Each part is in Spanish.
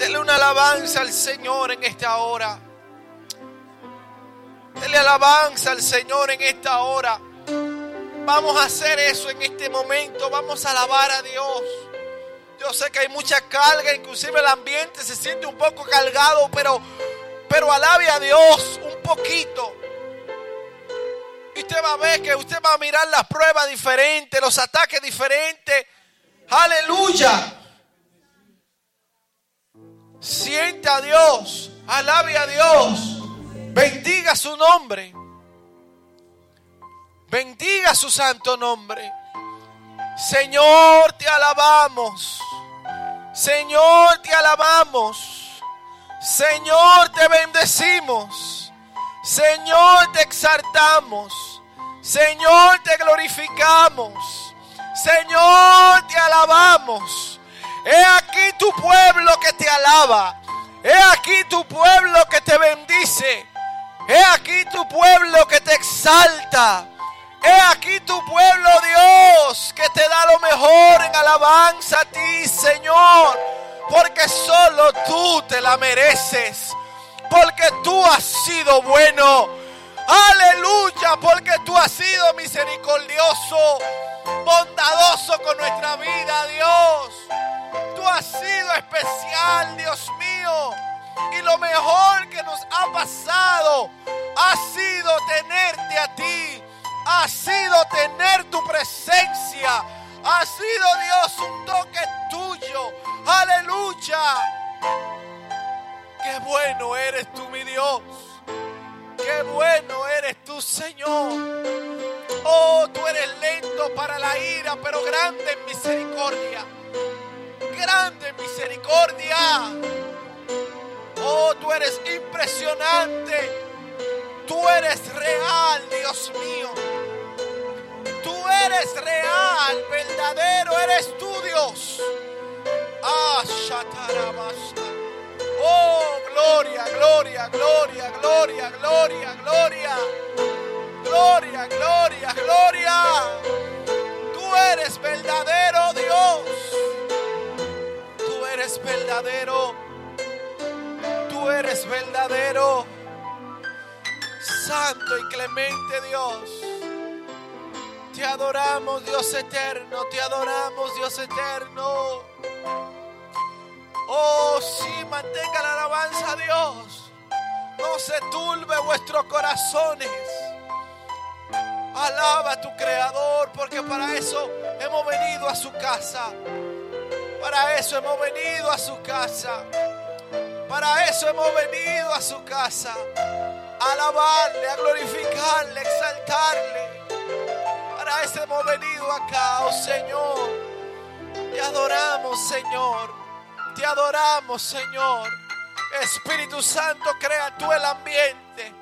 Dele una alabanza al Señor en esta hora. Dele alabanza al Señor en esta hora. Vamos a hacer eso en este momento. Vamos a alabar a Dios. Yo sé que hay mucha carga, inclusive el ambiente se siente un poco cargado, pero, pero alabe a Dios un poquito. Y usted va a ver que usted va a mirar las pruebas diferentes, los ataques diferentes. Aleluya. Sienta a Dios, alabe a Dios, bendiga su nombre, bendiga su santo nombre. Señor, te alabamos. Señor, te alabamos. Señor, te bendecimos. Señor, te exaltamos. Señor, te glorificamos. Señor, te alabamos. He aquí tu pueblo que te alaba. He aquí tu pueblo que te bendice. He aquí tu pueblo que te exalta. He aquí tu pueblo, Dios, que te da lo mejor en alabanza a ti, Señor. Porque solo tú te la mereces. Porque tú has sido bueno. Aleluya, porque tú has sido misericordioso, bondadoso con nuestra vida, Dios. Tú has sido especial, Dios mío. Y lo mejor que nos ha pasado ha sido tenerte a ti. Ha sido tener tu presencia. Ha sido Dios un toque tuyo. Aleluya. Qué bueno eres tú, mi Dios. Qué bueno eres tú, Señor. Oh, tú eres lento para la ira, pero grande en misericordia grande misericordia. Oh, tú eres impresionante. Tú eres real, Dios mío. Tú eres real, verdadero, eres tu Dios. Ah, Oh, gloria, gloria, gloria, gloria, gloria, gloria. Gloria, gloria, gloria. Tú eres verdadero Dios eres verdadero. Tú eres verdadero. Santo y clemente Dios. Te adoramos Dios eterno. Te adoramos Dios eterno. Oh, sí, mantenga la alabanza a Dios. No se turbe vuestros corazones. Alaba a tu Creador, porque para eso hemos venido a su casa. Para eso hemos venido a su casa. Para eso hemos venido a su casa. A alabarle, a glorificarle, a exaltarle. Para eso hemos venido acá, oh Señor. Te adoramos, Señor. Te adoramos, Señor. Espíritu Santo, crea tú el ambiente.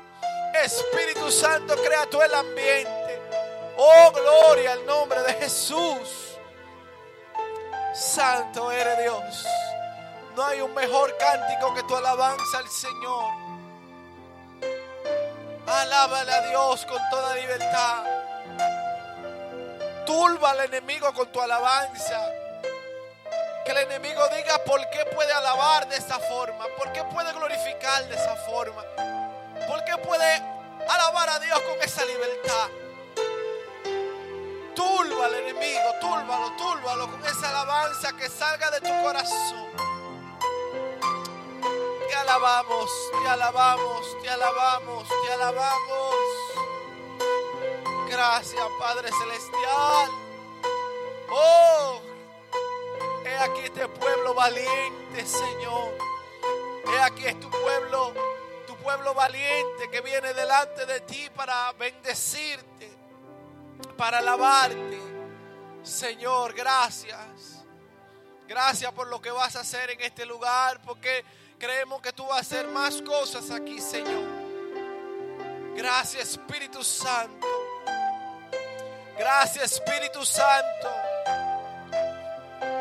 Espíritu Santo, crea tú el ambiente. Oh, gloria al nombre de Jesús. Santo eres Dios. No hay un mejor cántico que tu alabanza al Señor. Alábale a Dios con toda libertad. Turba al enemigo con tu alabanza. Que el enemigo diga por qué puede alabar de esa forma, por qué puede glorificar de esa forma, por qué puede alabar a Dios con esa libertad. Turba al enemigo, con esa que salga de tu corazón. Te alabamos, te alabamos, te alabamos, te alabamos. Gracias, Padre Celestial. Oh, he aquí este pueblo valiente, Señor. He aquí es tu pueblo, tu pueblo valiente que viene delante de ti para bendecirte para alabarte. Señor, gracias. Gracias por lo que vas a hacer en este lugar, porque creemos que tú vas a hacer más cosas aquí, Señor. Gracias, Espíritu Santo. Gracias, Espíritu Santo.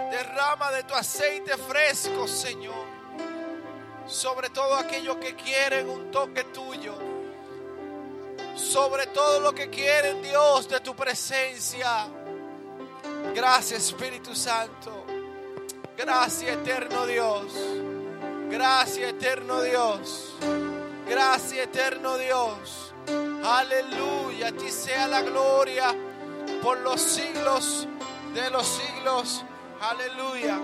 Derrama de tu aceite fresco, Señor. Sobre todo aquellos que quieren un toque tuyo sobre todo lo que quieren, Dios, de tu presencia. Gracias, Espíritu Santo. Gracias, eterno Dios. Gracias, eterno Dios. Gracias, eterno Dios. Aleluya. A ti sea la gloria por los siglos de los siglos. Aleluya.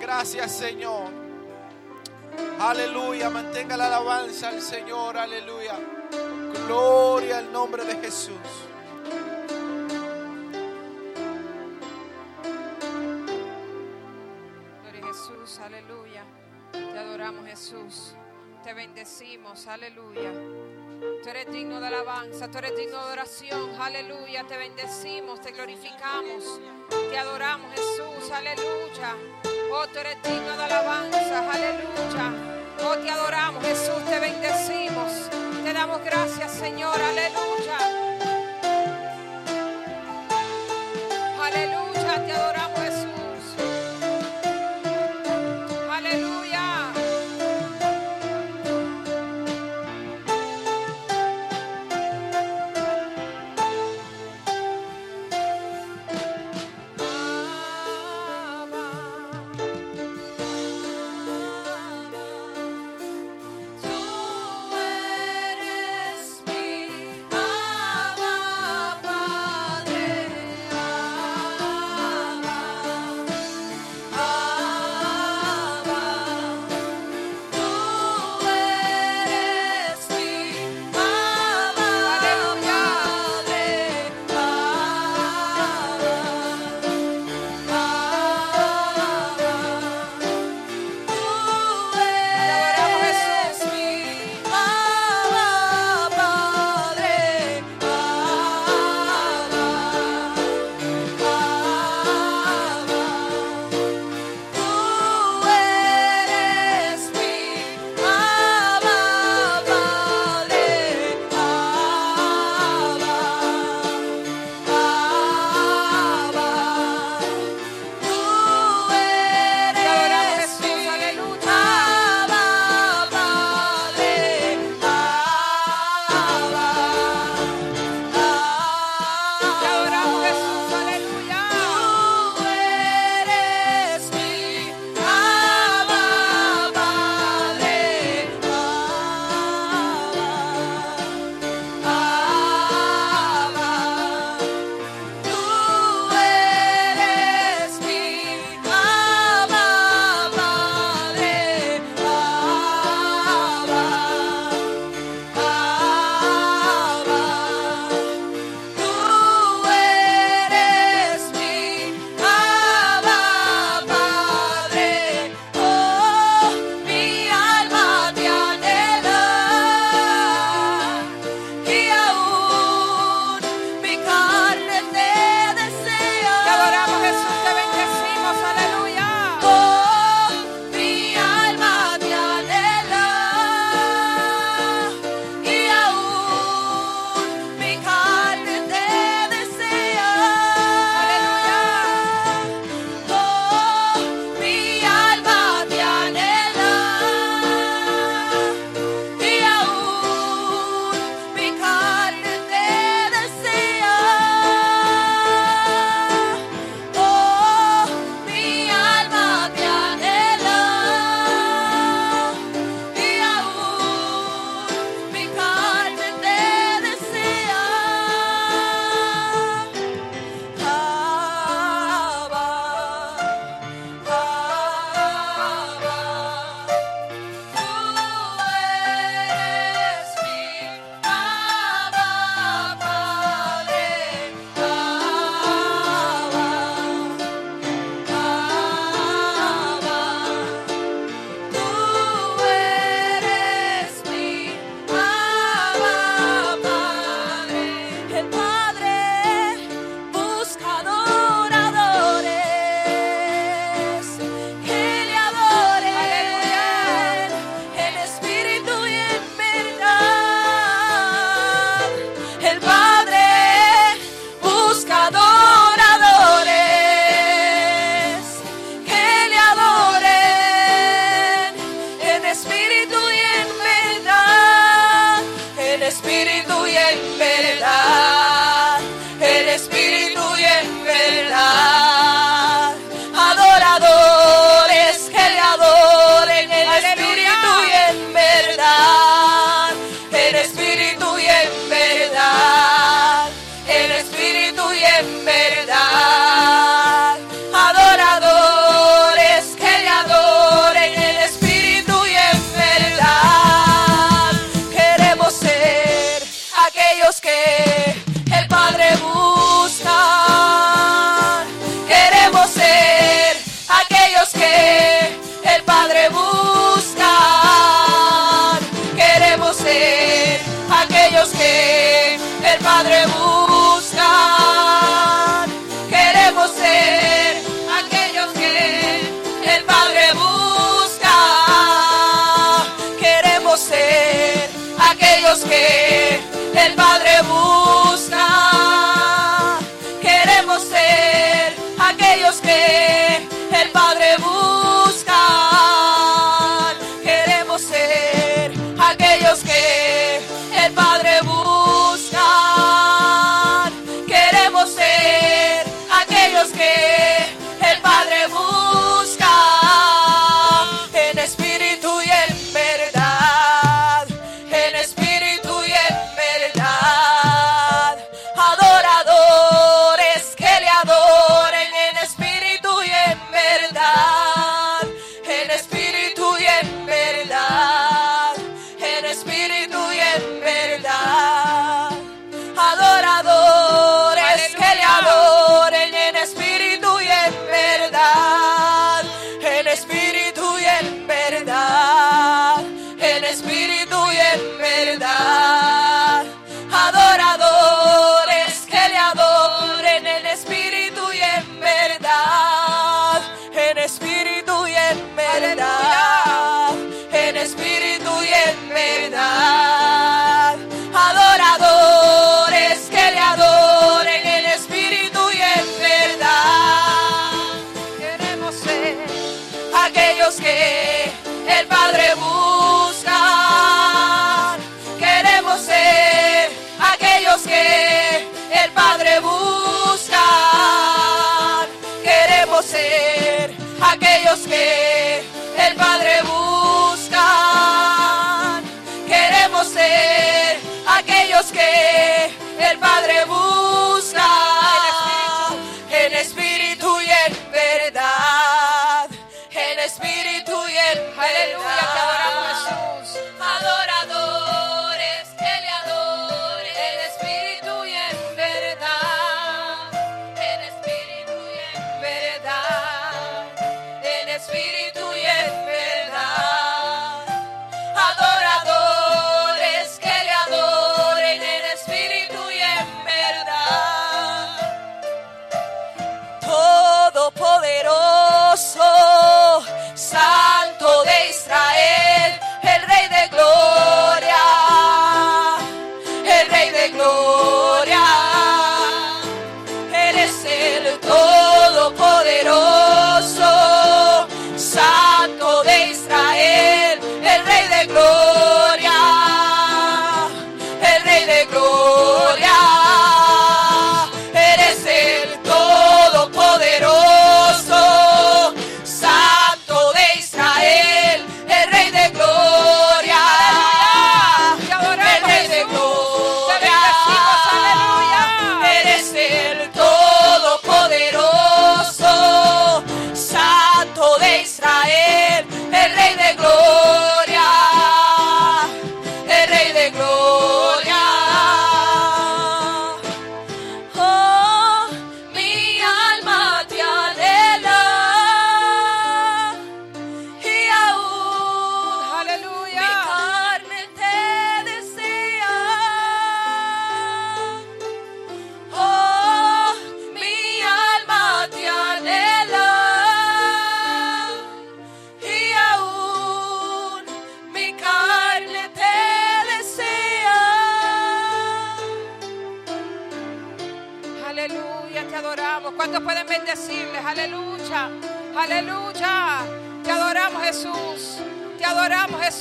Gracias, Señor. Aleluya. Mantenga la alabanza al Señor. Aleluya. Gloria al nombre de Jesús. Adoramos Jesús. Te bendecimos, aleluya. Tú eres digno de alabanza, tú eres digno de oración, aleluya. Te bendecimos, te glorificamos, te adoramos Jesús, aleluya. Oh, tú eres digno de alabanza, aleluya. Oh, te adoramos Jesús, te bendecimos. Te damos gracias, Señor, aleluya. Aleluya, te adoramos Jesús.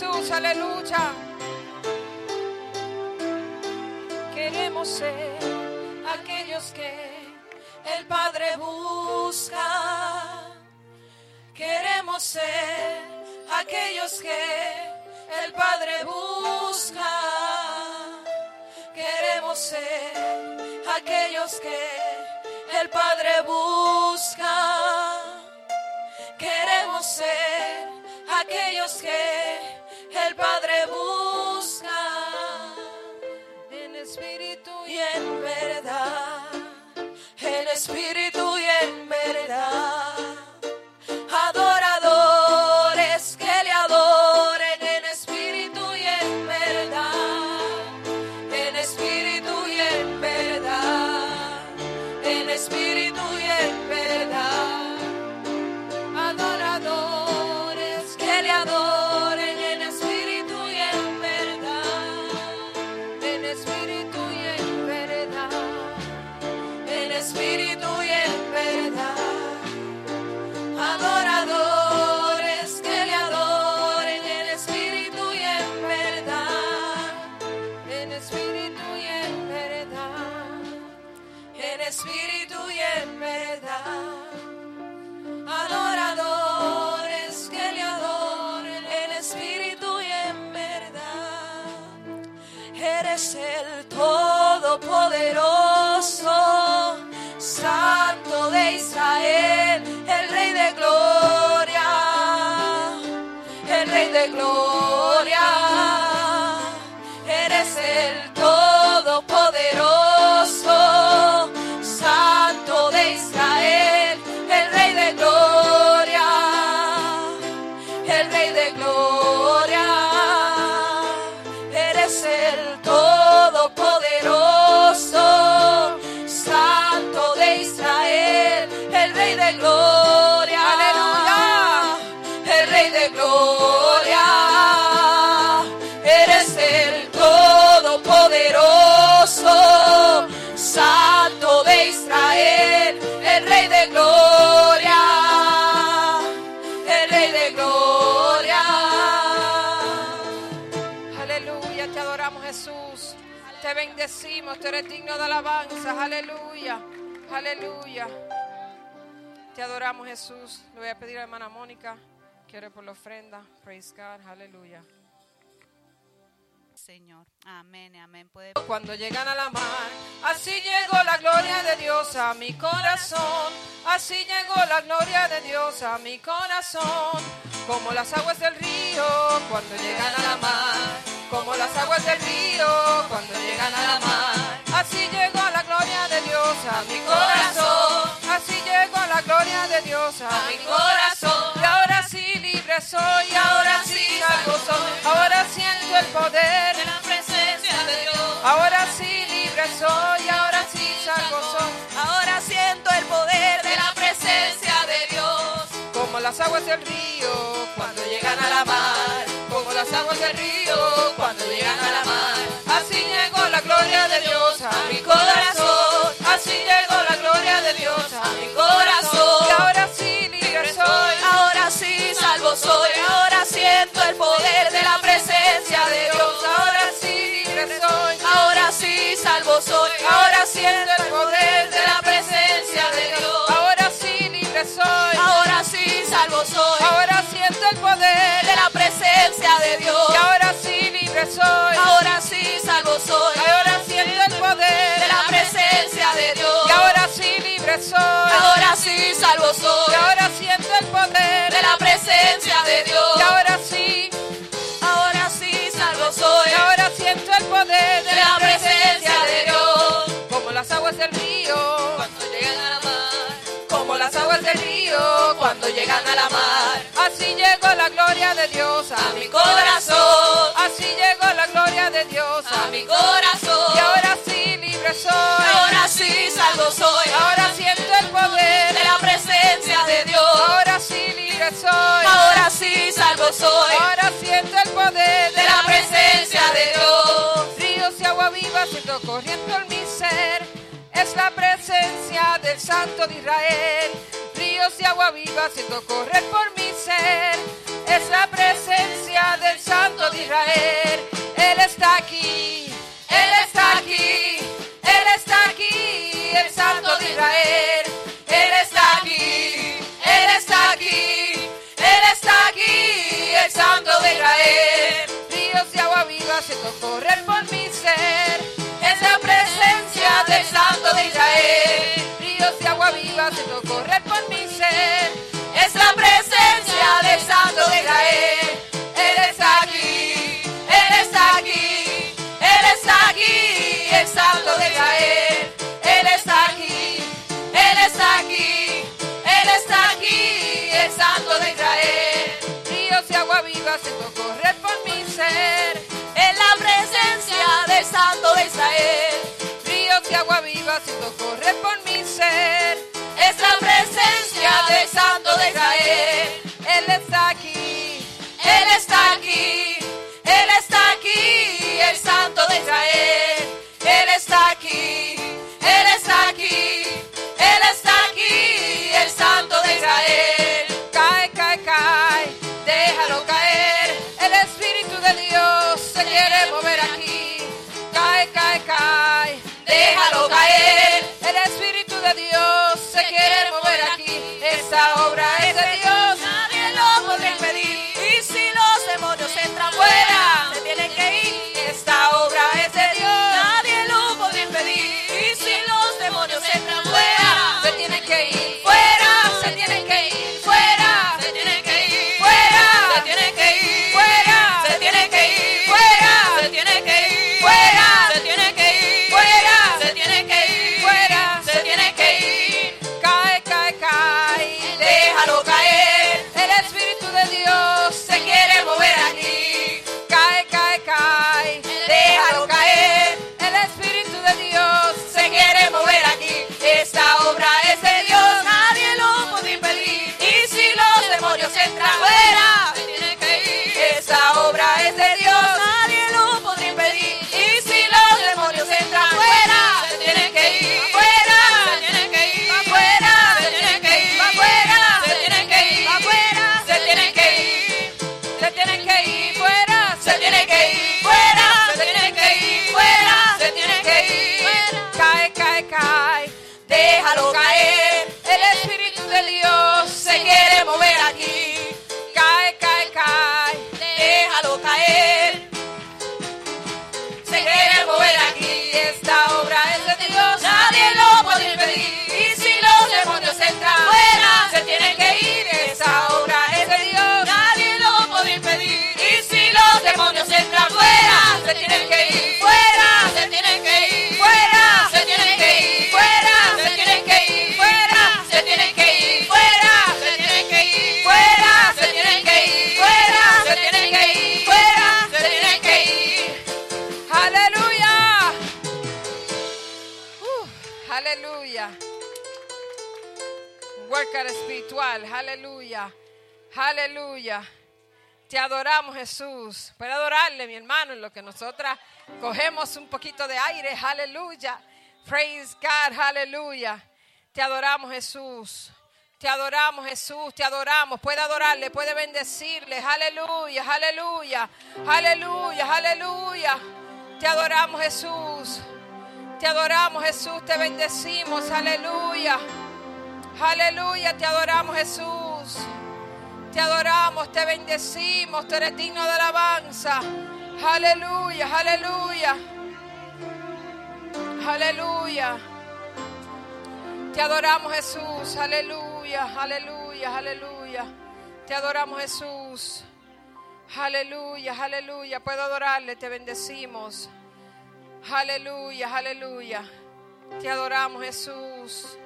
Aleluya. Queremos ser aquellos que el Padre busca. Queremos ser aquellos que el Padre busca. Queremos ser aquellos que el Padre busca. Queremos ser aquellos que el Padre busca en espíritu y en verdad. En espíritu y en verdad. Adoradores que le adoren en espíritu y en verdad. En espíritu y en verdad. En espíritu y en verdad. Adoradores que le adoren. Todopoderoso, Santo de Israel, el Rey de Gloria, el Rey de Gloria. Bendecimos, tú eres digno de alabanza. Aleluya, aleluya. Te adoramos Jesús. Le voy a pedir a la hermana Mónica que ore por la ofrenda. Praise God, aleluya. Señor. Amén, amén. Cuando llegan a la mar, así llegó la gloria de Dios a mi corazón. Así llegó la gloria de Dios a mi corazón. Como las aguas del río cuando llegan a la mar. Como las aguas del río cuando llegan a la mar. Así llegó la gloria de Dios a mi corazón. Así llegó la gloria de Dios a mi corazón. Soy, ahora sí soy. Ahora siento el poder de la presencia de Dios. Ahora sí libre soy, ahora sí soy. Ahora siento el poder de la presencia de Dios. Como las aguas del río cuando llegan a la mar. Como las aguas del río cuando llegan a la mar. Soy. Ahora sí salvo soy. Ahora siento el poder de la presencia de Dios. Y ahora sí libre soy. Ahora sí salvo soy. Y ahora siento el poder de la presencia de Dios. Y ahora sí. Ahora sí salvo soy. Y ahora siento el poder de la presencia de Dios. Como las aguas del río cuando llegan a la mar. Como las aguas del río cuando llegan a la mar. Así llegó la gloria de Dios a mi corazón. A mi corazón. Y ahora sí libre soy. Ahora sí salvo soy. Ahora siento el poder de la presencia de Dios. Ahora sí libre soy. Ahora sí salvo soy. Ahora siento el poder de la presencia de Dios. Ríos y agua viva siento corriendo en mi ser. Es la presencia del Santo de Israel. Ríos y agua viva siento correr por mi ser. Es la presencia del Santo de Israel. Él está aquí. Él está aquí. Él está aquí. El Santo de Israel. Él está aquí. Él está aquí. Él está aquí. El Santo de Israel. Ríos y agua viva siento correr por mi ser. Es la presencia del Santo de Israel. Ríos y agua viva siento correr por mi ser. Es la presencia del Santo de Israel. De Israel. Ríos y agua viva siento correr por mi ser. En la presencia del Santo de Israel. Ríos y agua viva siento correr por mi ser. Es la presencia del Santo de Israel. Espiritual. Aleluya. Aleluya. Te adoramos Jesús. Puede adorarle mi hermano en lo que nosotras cogemos un poquito de aire. Aleluya. Praise God. Aleluya. Te adoramos Jesús. Te adoramos Jesús, te adoramos. Puede adorarle, puede bendecirle. Aleluya, aleluya, aleluya, aleluya. Te adoramos Jesús. Te adoramos Jesús, te bendecimos. Aleluya. Aleluya, te adoramos Jesús. Te adoramos, te bendecimos. Tú eres digno de alabanza. Aleluya, aleluya. Aleluya. Te adoramos Jesús, aleluya, aleluya, aleluya. Te adoramos Jesús, aleluya, aleluya. Puedo adorarle, te bendecimos. Aleluya, aleluya. Te adoramos Jesús,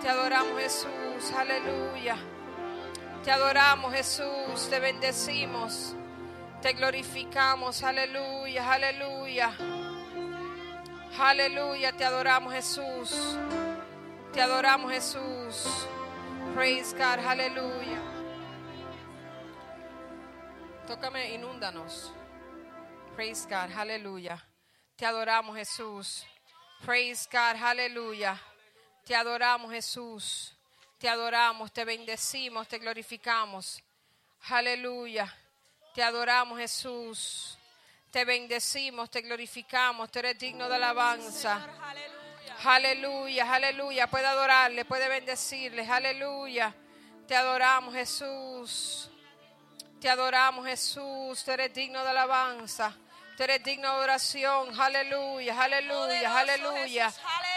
te adoramos Jesús, aleluya. Te adoramos Jesús, te bendecimos, te glorificamos, aleluya, aleluya. Aleluya, te adoramos Jesús. Te adoramos Jesús. Praise God, aleluya. Tócame, inúndanos. Praise God, aleluya. Te adoramos Jesús. Praise God, aleluya. Te adoramos Jesús. Te adoramos, te bendecimos, te glorificamos. Aleluya. Te adoramos Jesús. Te bendecimos, te glorificamos. Tú eres digno de alabanza. Aleluya, aleluya. Puede adorarle, puede bendecirle. Aleluya. Te adoramos, Jesús. Te adoramos, Jesús. Tú eres digno de alabanza. Tú eres digno de oración. Aleluya, aleluya, aleluya.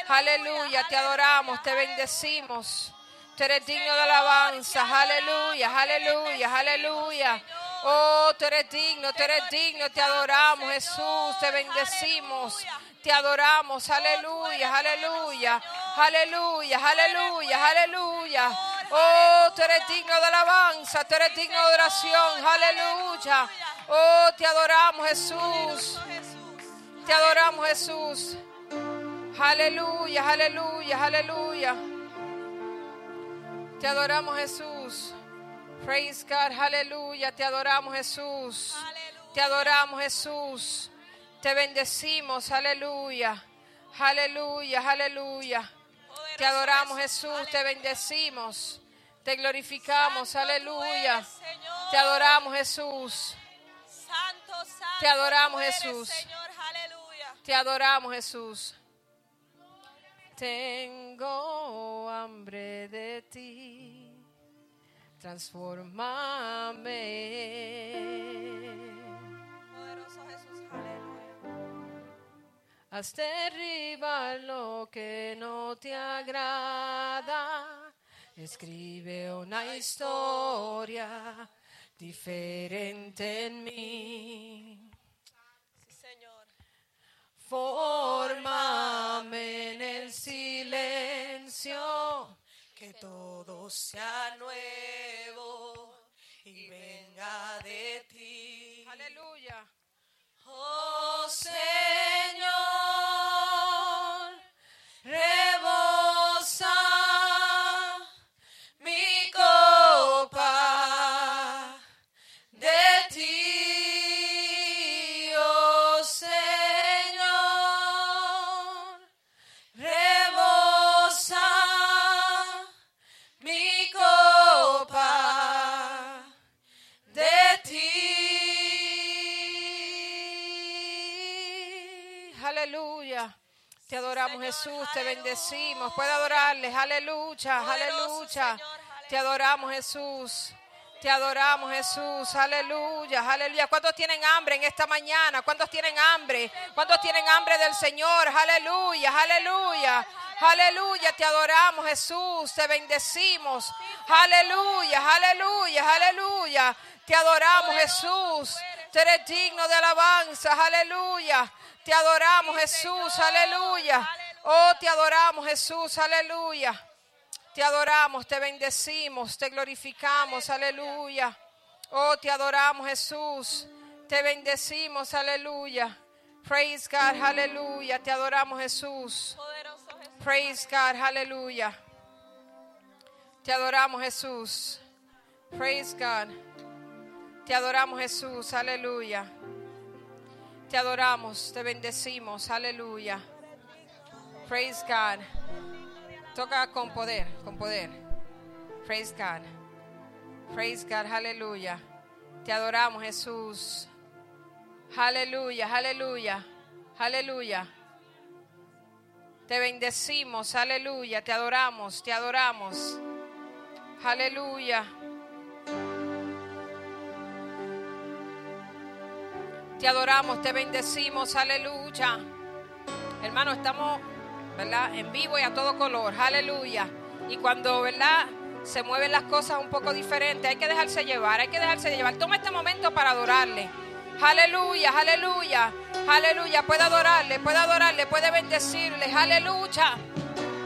Aleluya. Te adoramos, te bendecimos. Tú eres digno de alabanza. Aleluya, aleluya, aleluya. Oh, tú eres digno, tú eres digno. Te adoramos, Jesús. Te bendecimos. Te adoramos. Aleluya, aleluya. Aleluya, aleluya, aleluya. Oh, tú eres digno de alabanza. Tú eres digno de oración. Aleluya. Oh, te adoramos, Jesús. Te adoramos, Jesús. Aleluya, aleluya, aleluya. Te adoramos, Jesús. Praise God, aleluya. Te adoramos, Jesús. Te adoramos, Jesús. Te bendecimos, aleluya. Aleluya, aleluya. Te adoramos, Jesús. Te bendecimos. Te glorificamos, aleluya. Te adoramos, Jesús. Santo, santo. Te adoramos, eres, Jesús. Señor, aleluya. Te adoramos, Jesús. Tengo hambre de ti. Transformame. Poderoso Jesús, aleluya. Haz derribar lo que no te agrada. Escribe una historia diferente en mí. Sí, Señor. Fórmame en el silencio. Que todo sea nuevo y venga de ti. Aleluya. Oh Señor, adoramos Jesús, te bendecimos. Puede adorarles, aleluya, aleluya. Te adoramos Jesús. Te adoramos Jesús, aleluya, aleluya. ¿Cuántos tienen hambre en esta mañana? ¿Cuántos tienen hambre? ¿Cuántos tienen hambre del Señor? Aleluya, aleluya. Aleluya, te adoramos Jesús, te bendecimos. Aleluya, aleluya, aleluya. Te adoramos Jesús. Tú eres digno de alabanza, aleluya. Te adoramos Jesús, aleluya. Oh, te adoramos Jesús, aleluya. Te adoramos, te bendecimos, te glorificamos, aleluya. Oh, te adoramos Jesús, te bendecimos, aleluya. Praise God, aleluya. Te adoramos Jesús. Praise God, aleluya. Te adoramos Jesús. Praise God. Te adoramos Jesús, aleluya. Te adoramos, te bendecimos, aleluya. Praise God. Toca con poder, con poder. Praise God. Praise God, aleluya. Te adoramos Jesús. Aleluya, aleluya, aleluya. Te bendecimos, aleluya. Te adoramos, te adoramos. Aleluya. Te adoramos, te bendecimos, aleluya. Hermano, estamos, ¿verdad? En vivo y a todo color, aleluya. Y cuando, ¿verdad? Se mueven las cosas un poco diferentes, hay que dejarse llevar, hay que dejarse llevar. Toma este momento para adorarle. Aleluya, aleluya, aleluya. Puede adorarle, puede adorarle, puede bendecirle, aleluya.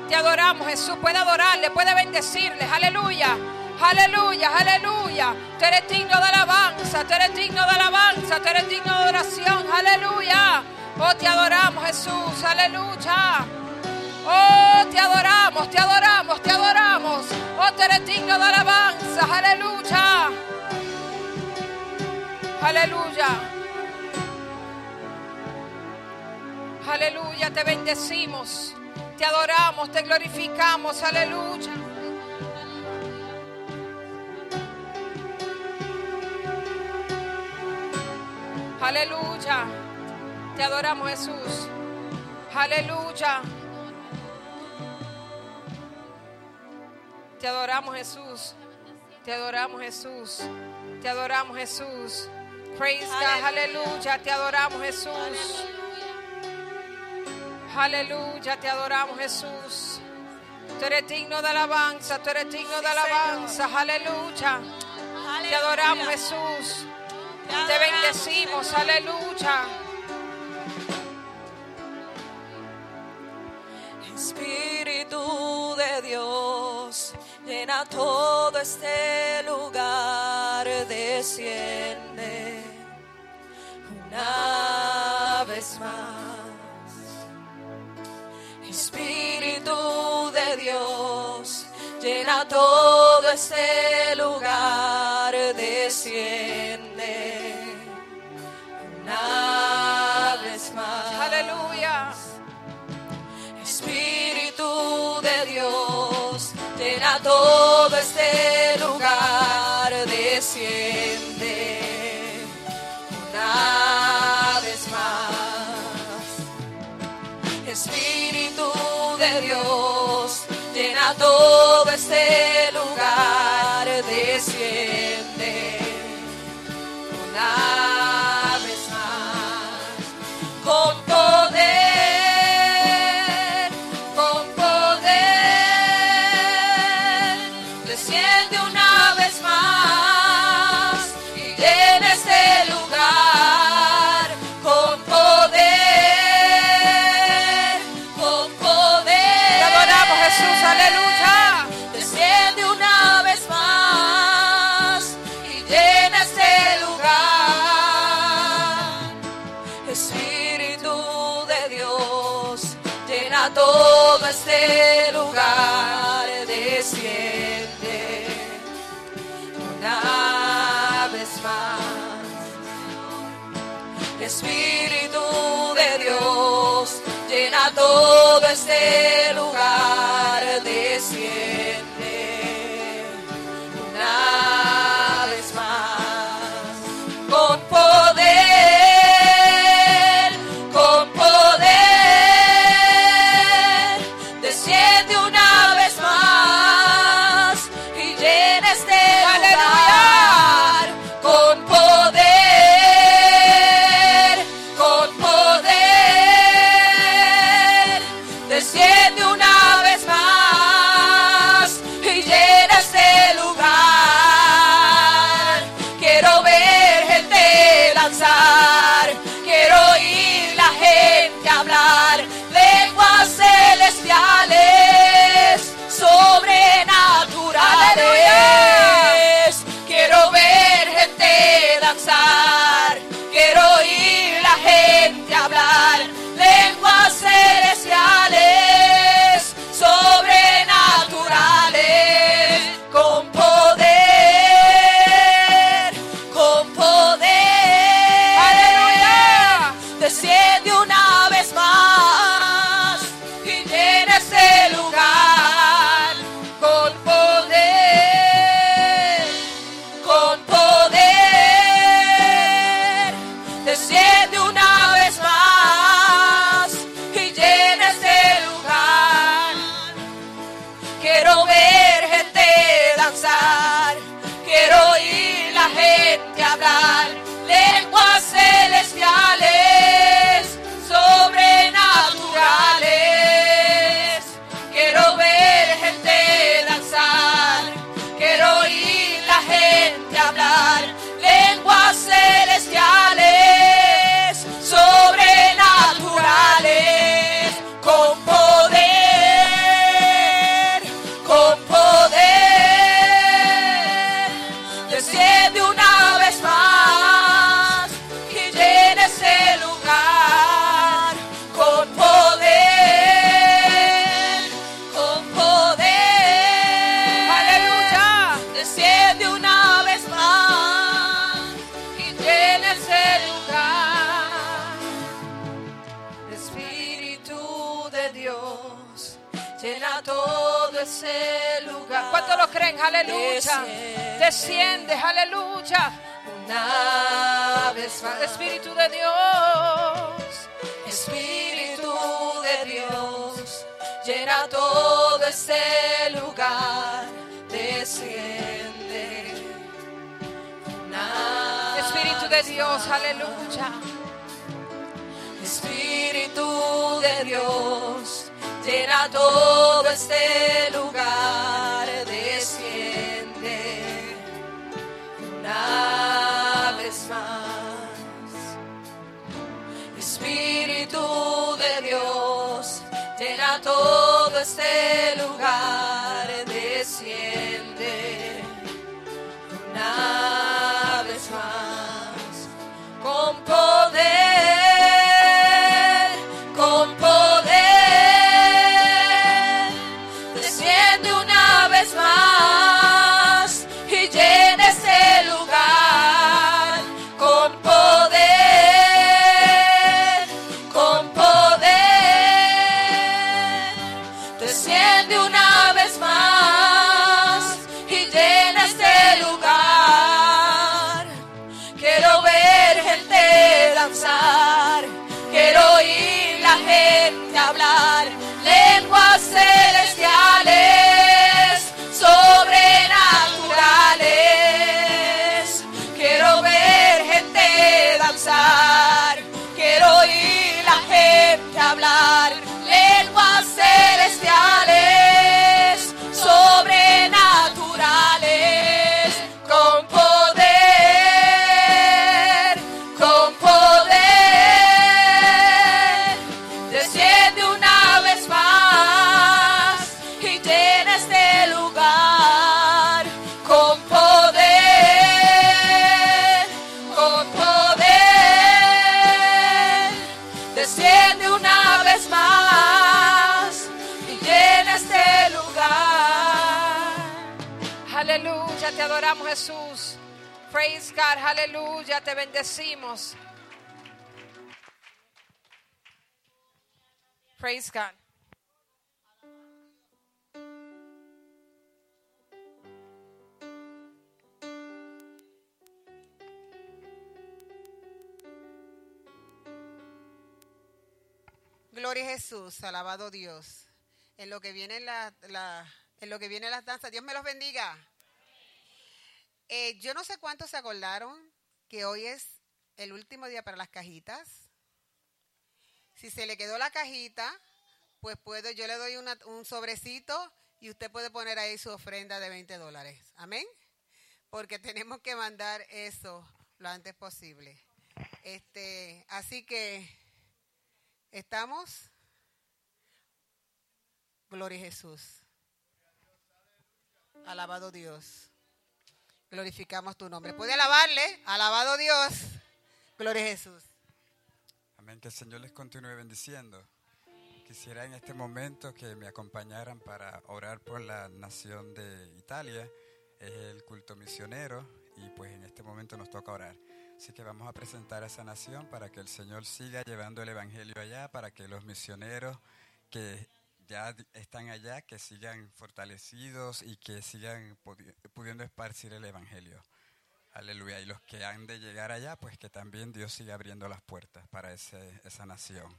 Te adoramos, Jesús. Puede adorarle, puede bendecirle, aleluya. Aleluya, aleluya. Tú eres digno de alabanza, tú eres digno de alabanza, tú eres digno de oración, aleluya. Oh, te adoramos, Jesús, aleluya. Oh, te adoramos, te adoramos, te adoramos. Oh, tú eres digno de alabanza, aleluya. Aleluya. Aleluya, te bendecimos, te adoramos, te glorificamos, aleluya. Aleluya. Te adoramos Jesús. Aleluya. Te adoramos Jesús. Te adoramos Jesús. Te adoramos Jesús. Praise God. Aleluya. Te adoramos Jesús. Aleluya. Te adoramos Jesús. Tú eres digno de alabanza. Tú eres digno de alabanza. Aleluya. Te adoramos Jesús. Te bendecimos, aleluya. Espíritu de Dios, llena todo este lugar, desciende una vez más. Espíritu de Dios, llena todo este lugar, desciende una vez más. Aleluya. Espíritu de Dios, llena todo este lugar, desciende una vez más. Espíritu de Dios, llena todo este lugar, una todo Aleluya. Desciende, aleluya. Una vez más. Espíritu de Dios. Espíritu de Dios, llena todo este lugar, desciende. Una Espíritu de Dios, aleluya. Espíritu de Dios, llena todo este lugar, Vez más. Espíritu de Dios, llena todo este lugar, desciende God, aleluya, te bendecimos. Praise God. Gloria a Jesús, alabado Dios. En lo que viene la, la- en lo que viene las danzas, Dios me los bendiga. Eh, yo no sé cuántos se acordaron que hoy es el último día para las cajitas. Si se le quedó la cajita, pues puedo, yo le doy un sobrecito y usted puede poner ahí su ofrenda de 20 dólares. Amén. Porque tenemos que mandar eso lo antes posible. Este, así que estamos. Gloria a Jesús. Alabado Dios. Glorificamos tu nombre. ¿Puede alabarle? Alabado Dios. Gloria a Jesús. Amén, que el Señor les continúe bendiciendo. Quisiera en este momento que me acompañaran para orar por la nación de Italia. Es el culto misionero y pues en este momento nos toca orar. Así que vamos a presentar a esa nación para que el Señor siga llevando el Evangelio allá, para que los misioneros que ya están allá, que sigan fortalecidos y que sigan pudi- pudiendo esparcir el Evangelio. Aleluya. Y los que han de llegar allá, pues que también Dios siga abriendo las puertas para ese- esa nación.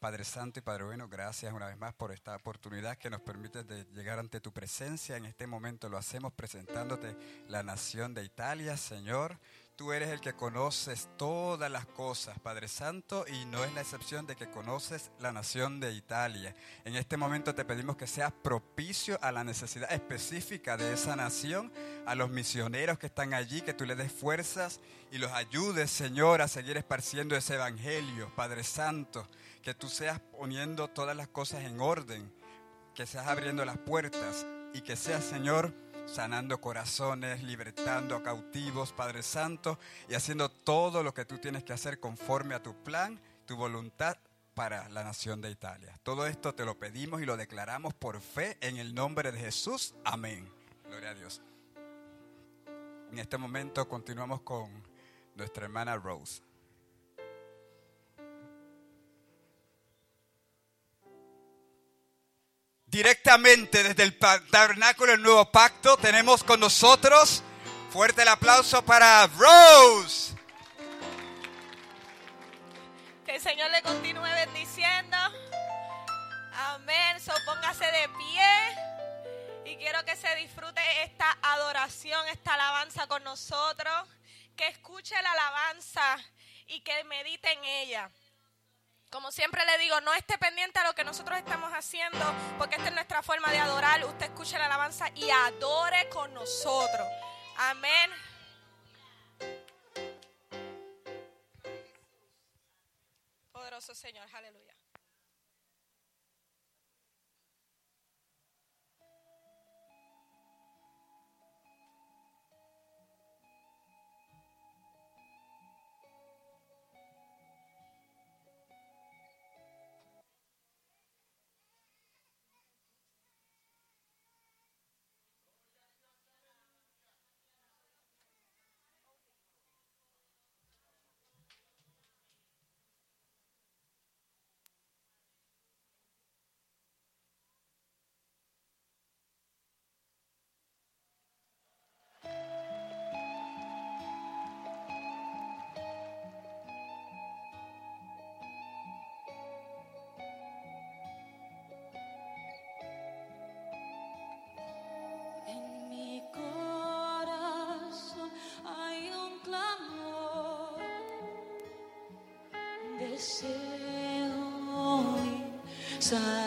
Padre Santo y Padre Bueno, gracias una vez más por esta oportunidad que nos permite de llegar ante tu presencia. En este momento lo hacemos presentándote la nación de Italia, Señor. Tú eres el que conoces todas las cosas, Padre Santo, y no es la excepción de que conoces la nación de Italia. En este momento te pedimos que seas propicio a la necesidad específica de esa nación, a los misioneros que están allí, que tú les des fuerzas y los ayudes, Señor, a seguir esparciendo ese evangelio, Padre Santo, que tú seas poniendo todas las cosas en orden, que seas abriendo las puertas y que seas, Señor, sanando corazones, libertando a cautivos, Padre Santo, y haciendo todo lo que tú tienes que hacer conforme a tu plan, tu voluntad para la nación de Italia. Todo esto te lo pedimos y lo declaramos por fe en el nombre de Jesús. Amén. Gloria a Dios. En este momento continuamos con nuestra hermana Rose. Directamente desde el tabernáculo del nuevo pacto tenemos con nosotros, fuerte el aplauso para Rose. Que el Señor le continúe bendiciendo. Amén. So, póngase de pie. Y quiero que se disfrute esta adoración, esta alabanza con nosotros. Que escuche la alabanza y que medite en ella. Como siempre le digo, no esté pendiente a lo que nosotros estamos haciendo, porque esta es nuestra forma de adorar. Usted escuche la alabanza y adore con nosotros. Amén. Poderoso Señor, aleluya. time.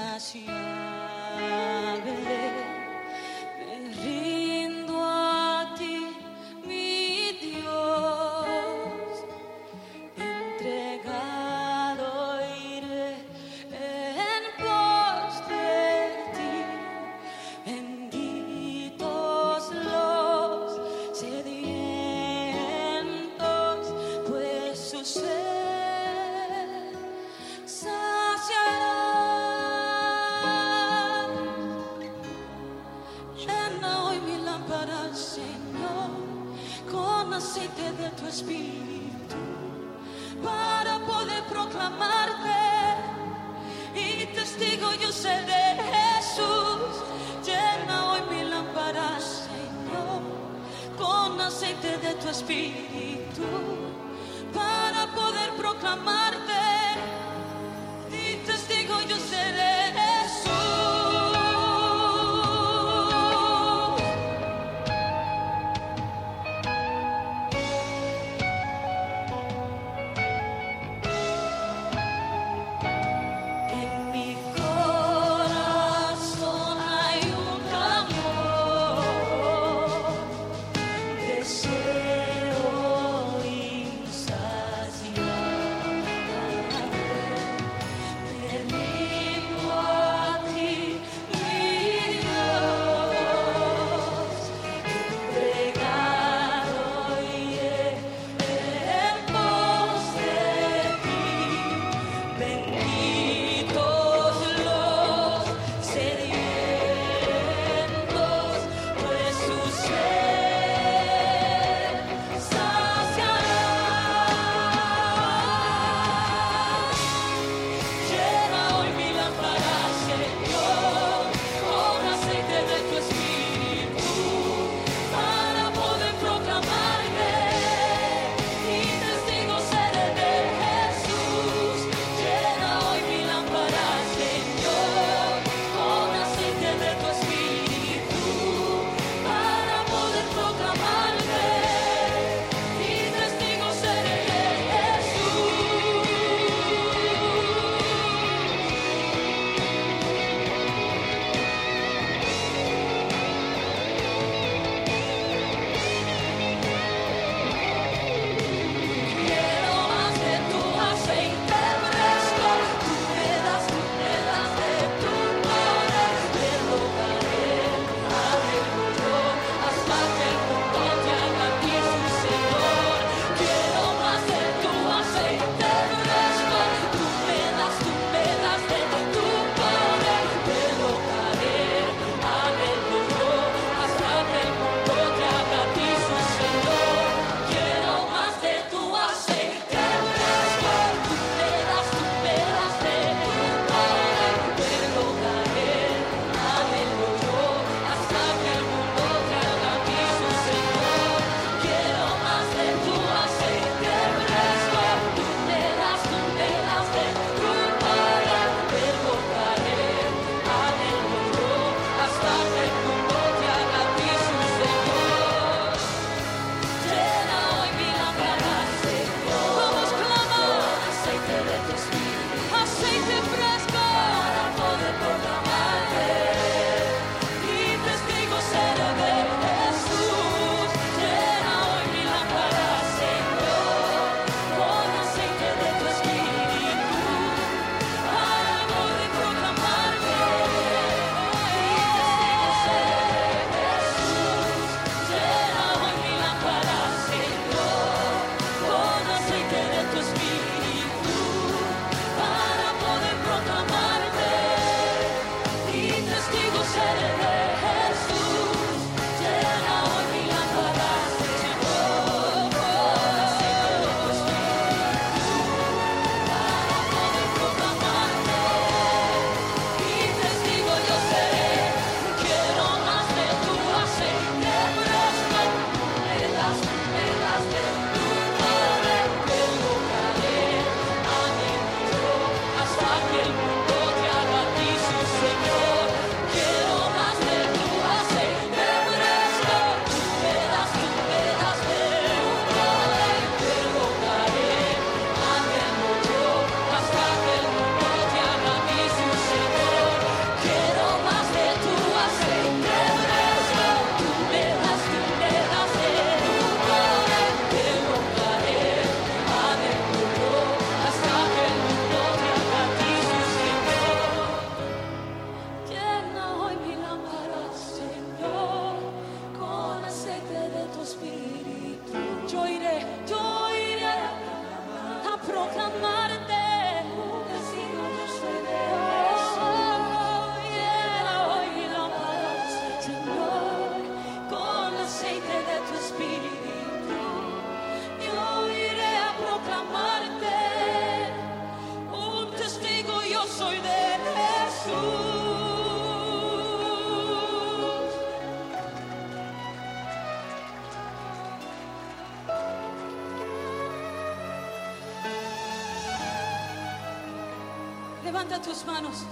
Levanta tus manos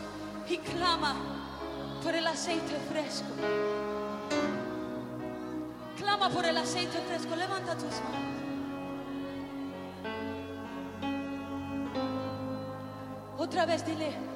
y clama por el aceite fresco. Clama por el aceite fresco. Levanta tus manos. Otra vez dile.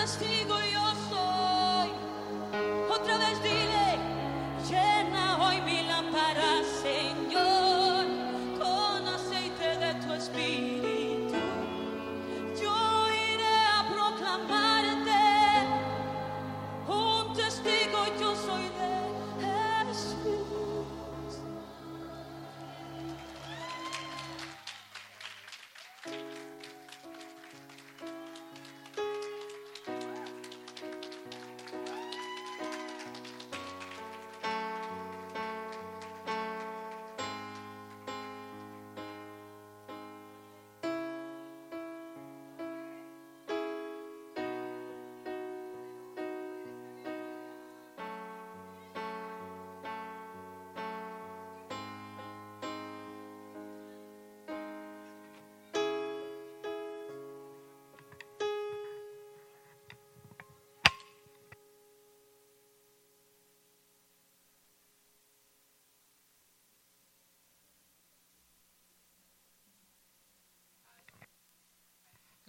Un testigo yo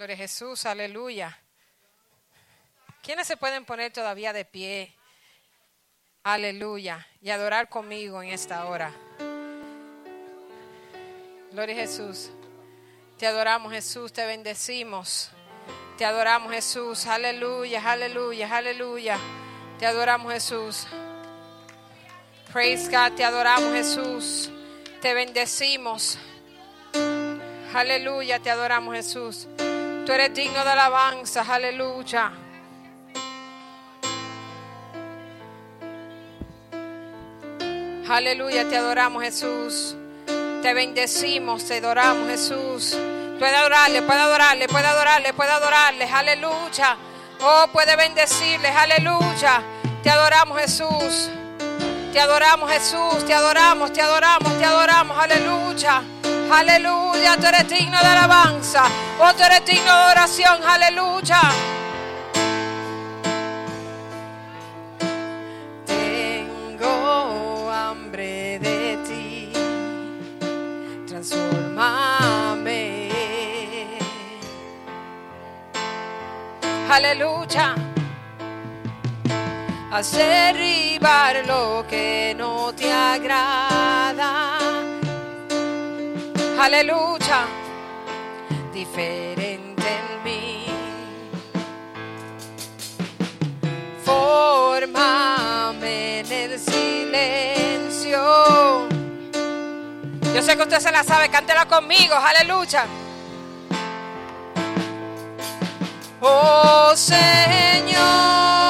Gloria a Jesús, aleluya. ¿Quiénes se pueden poner todavía de pie? Aleluya. Y adorar conmigo en esta hora. Gloria a Jesús. Te adoramos Jesús, te bendecimos. Te adoramos Jesús. Aleluya, aleluya, aleluya. Te adoramos Jesús. Praise God, te adoramos Jesús. Te bendecimos. Aleluya, te adoramos Jesús. Tú eres digno de alabanza, aleluya. Aleluya, te adoramos Jesús. Te bendecimos, te adoramos Jesús. Puede adorarle, puede adorarle, puede adorarle, puede adorarle, aleluya. Oh, puede bendecirles, aleluya. Te adoramos Jesús. Te adoramos Jesús, te adoramos, te adoramos, te adoramos, aleluya. Aleluya, tú eres digno de alabanza. Oh, tú eres digno de oración, aleluya. Tengo hambre de ti. Transformame. Aleluya. Haz derribar lo que no te agrada. Aleluya. Diferente en mí. Fórmame en el silencio. Yo sé que usted se la sabe, cántela conmigo, aleluya. Oh Señor,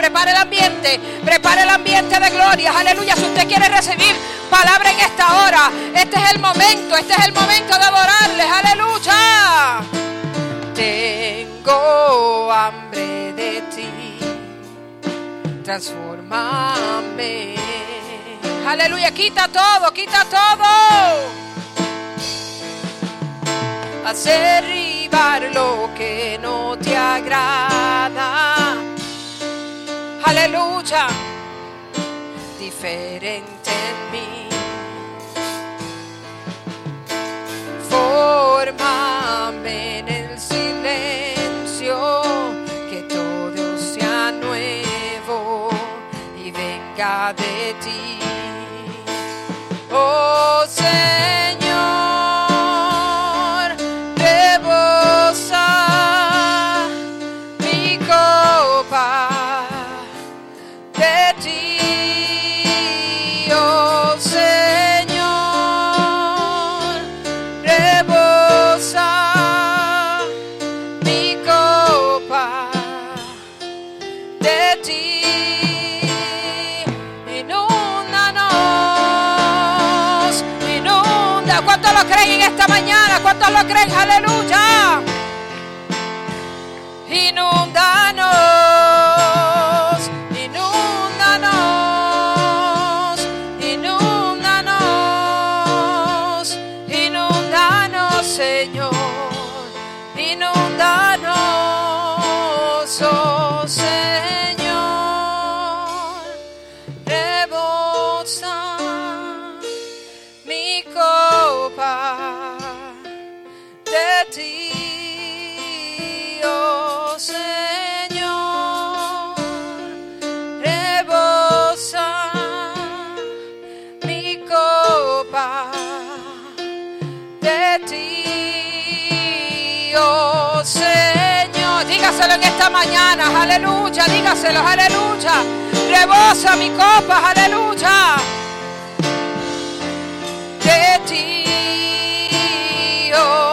Prepare el ambiente, prepare el ambiente de gloria. Aleluya, si usted quiere recibir palabra en esta hora, este es el momento, este es el momento de adorarles. Aleluya. Tengo hambre de ti. Transformame. Aleluya, quita todo, quita todo. Haz derribar lo que no te agrada. Aleluya, diferente en mí. Fórmame en el silencio, que todo sea nuevo y venga de ti. Oh Señor, ¿Cuántos lo Dígaselo en esta mañana, aleluya, dígaselo, aleluya. Rebosa mi copa, aleluya de ti, oh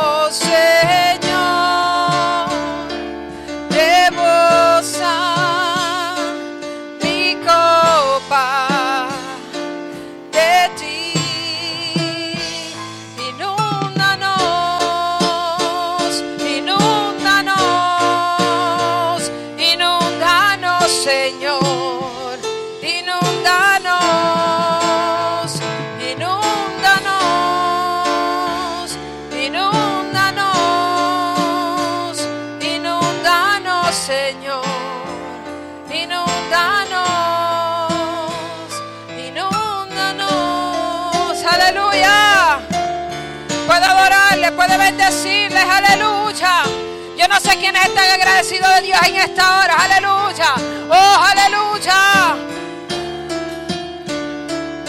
No sé quiénes están agradecidos de Dios en esta hora, aleluya. Oh, aleluya.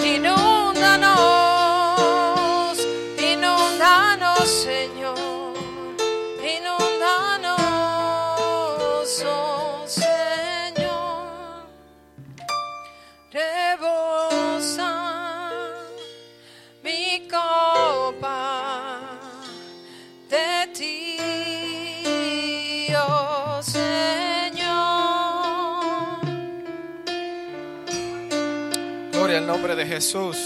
Inúndanos, inúndanos, Señor. Inúndanos, oh Señor. Nombre de Jesús.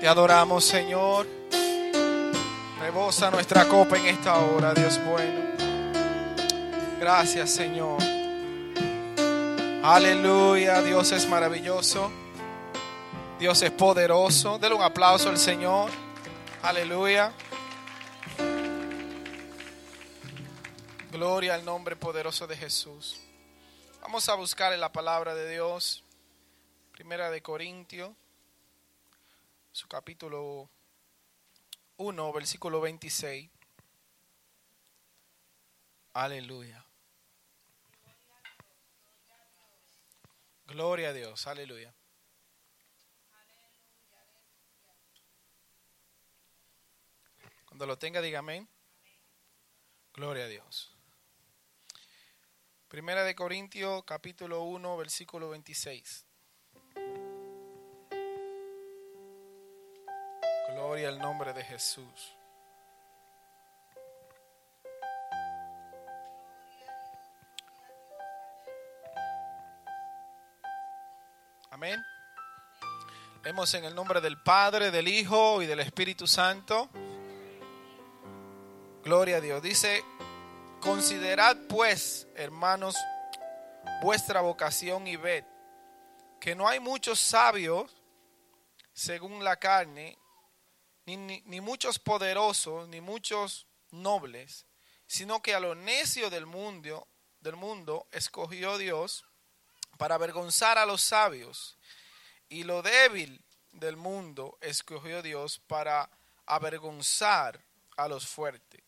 Te adoramos, Señor. Rebosa nuestra copa en esta hora, Dios bueno. Gracias, Señor. Aleluya, Dios es maravilloso. Dios es poderoso. Dele un aplauso al Señor. Aleluya. Gloria al nombre poderoso de Jesús. Vamos a buscar la palabra de Dios. Primera de Corintios, su capítulo 1, versículo 26. Aleluya. Gloria a Dios, aleluya. Cuando lo tenga, dígame. Gloria a Dios. Primera de Corintios, capítulo 1, versículo 26. Gloria al nombre de Jesús. Amén. Leemos en el nombre del Padre, del Hijo y del Espíritu Santo. Gloria a Dios. Dice, considerad pues, hermanos, vuestra vocación y ved que no hay muchos sabios según la carne, ni, ni- ni muchos poderosos, ni muchos nobles, sino que a lo necio del mundo, del mundo escogió Dios para avergonzar a los sabios, y lo débil del mundo escogió Dios para avergonzar a los fuertes,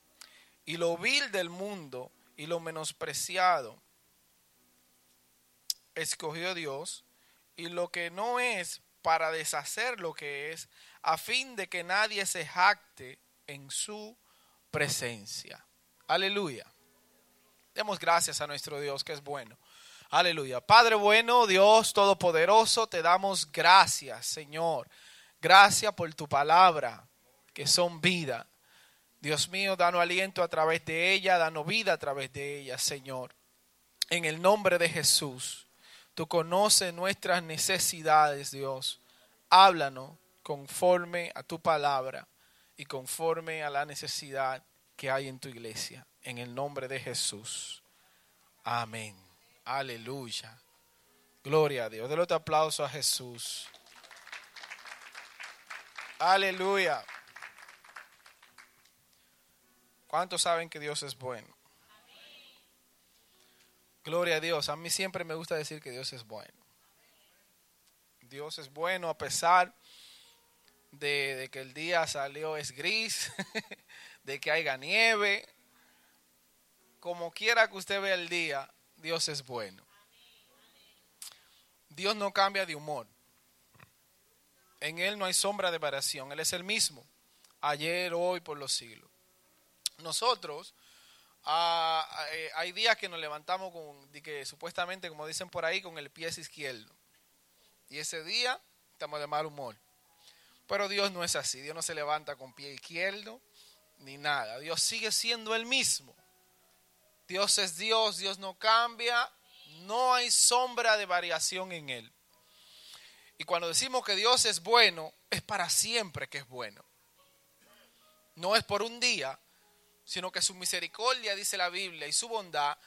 y lo vil del mundo y lo menospreciado escogió Dios, y lo que no es para deshacer lo que es, a fin de que nadie se jacte en su presencia. Aleluya. Demos gracias a nuestro Dios que es bueno. Aleluya. Padre bueno, Dios Todopoderoso, te damos gracias, Señor. Gracias por tu palabra, que son vida. Dios mío, danos aliento a través de ella, danos vida a través de ella, Señor. En el nombre de Jesús. Tú conoces nuestras necesidades, Dios. Háblanos conforme a tu palabra y conforme a la necesidad que hay en tu iglesia. En el nombre de Jesús. Amén. Aleluya. Gloria a Dios. Dele otro aplauso a Jesús. Aleluya. ¿Cuántos saben que Dios es bueno? Gloria a Dios. A mí siempre me gusta decir que Dios es bueno. Dios es bueno a pesar de, que el día salió es gris, de que haya nieve. Como quiera que usted vea el día, Dios es bueno. Dios no cambia de humor. En Él no hay sombra de variación. Él es el mismo. Ayer, hoy, por los siglos. Nosotros, eh, hay días que nos levantamos con, que supuestamente, como dicen por ahí, con el pie izquierdo. Y ese día estamos de mal humor. Pero Dios no es así. Dios no se levanta con pie izquierdo ni nada. Dios sigue siendo el mismo. Dios es Dios, Dios no cambia, no hay sombra de variación en Él. Y cuando decimos que Dios es bueno, es para siempre que es bueno. No es por un día, sino que su misericordia, dice la Biblia, y su bondad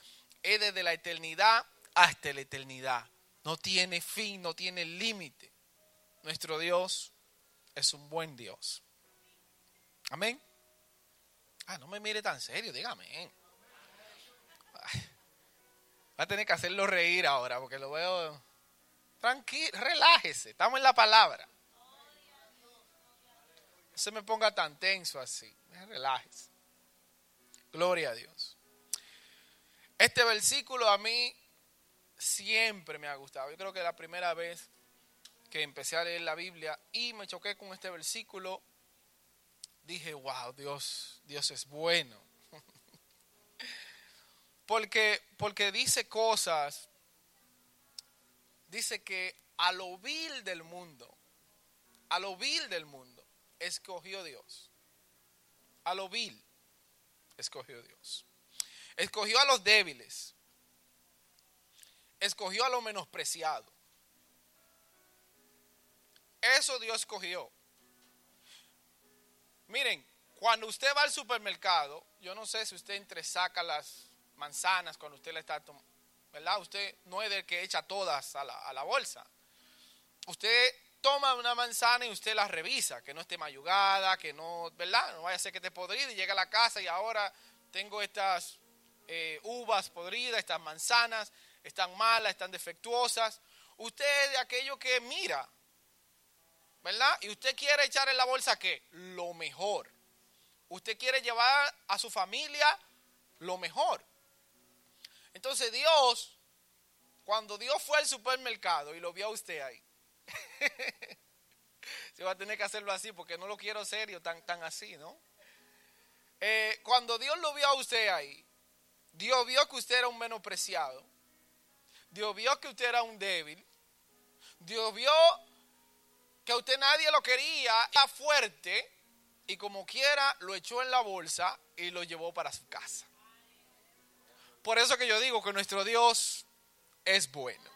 es desde la eternidad hasta la eternidad. No tiene fin, no tiene límite. Nuestro Dios es un buen Dios. Amén. Ah, no me mire tan serio, dígame. Va a tener que hacerlo reír ahora porque lo veo tranquilo, relájese, estamos en la palabra. No se me ponga tan tenso así, relájese. Gloria a Dios. Este versículo a mí siempre me ha gustado. Yo creo que la primera vez que empecé a leer la Biblia y me choqué con este versículo, dije, wow, Dios, Dios es bueno. Porque, porque dice cosas, dice que a lo vil del mundo, a lo vil del mundo, escogió Dios. A lo vil, escogió Dios. Escogió a los débiles. Escogió a lo menospreciado. Eso Dios escogió. Miren, cuando usted va al supermercado, yo no sé si usted entresaca las manzanas cuando usted le está tomando, ¿verdad? Usted no es del que echa todas a la, a la bolsa. Usted toma una manzana y usted la revisa, que no esté mayugada, que no, ¿verdad? No vaya a ser que esté podrida y llega a la casa y ahora tengo estas eh, uvas podridas, estas manzanas, están malas, están defectuosas. Usted es de aquello que mira, ¿verdad? Y usted quiere echar en la bolsa qué? Lo mejor. Usted quiere llevar a su familia lo mejor. Entonces Dios, cuando Dios fue al supermercado y lo vio a usted ahí, se va a tener que hacerlo así porque no lo quiero serio tan, tan así, ¿no? Eh, cuando Dios lo vio a usted ahí, Dios vio que usted era un menospreciado, Dios vio que usted era un débil, Dios vio que a usted nadie lo quería, era fuerte y como quiera lo echó en la bolsa y lo llevó para su casa. Por eso que yo digo que nuestro Dios es bueno.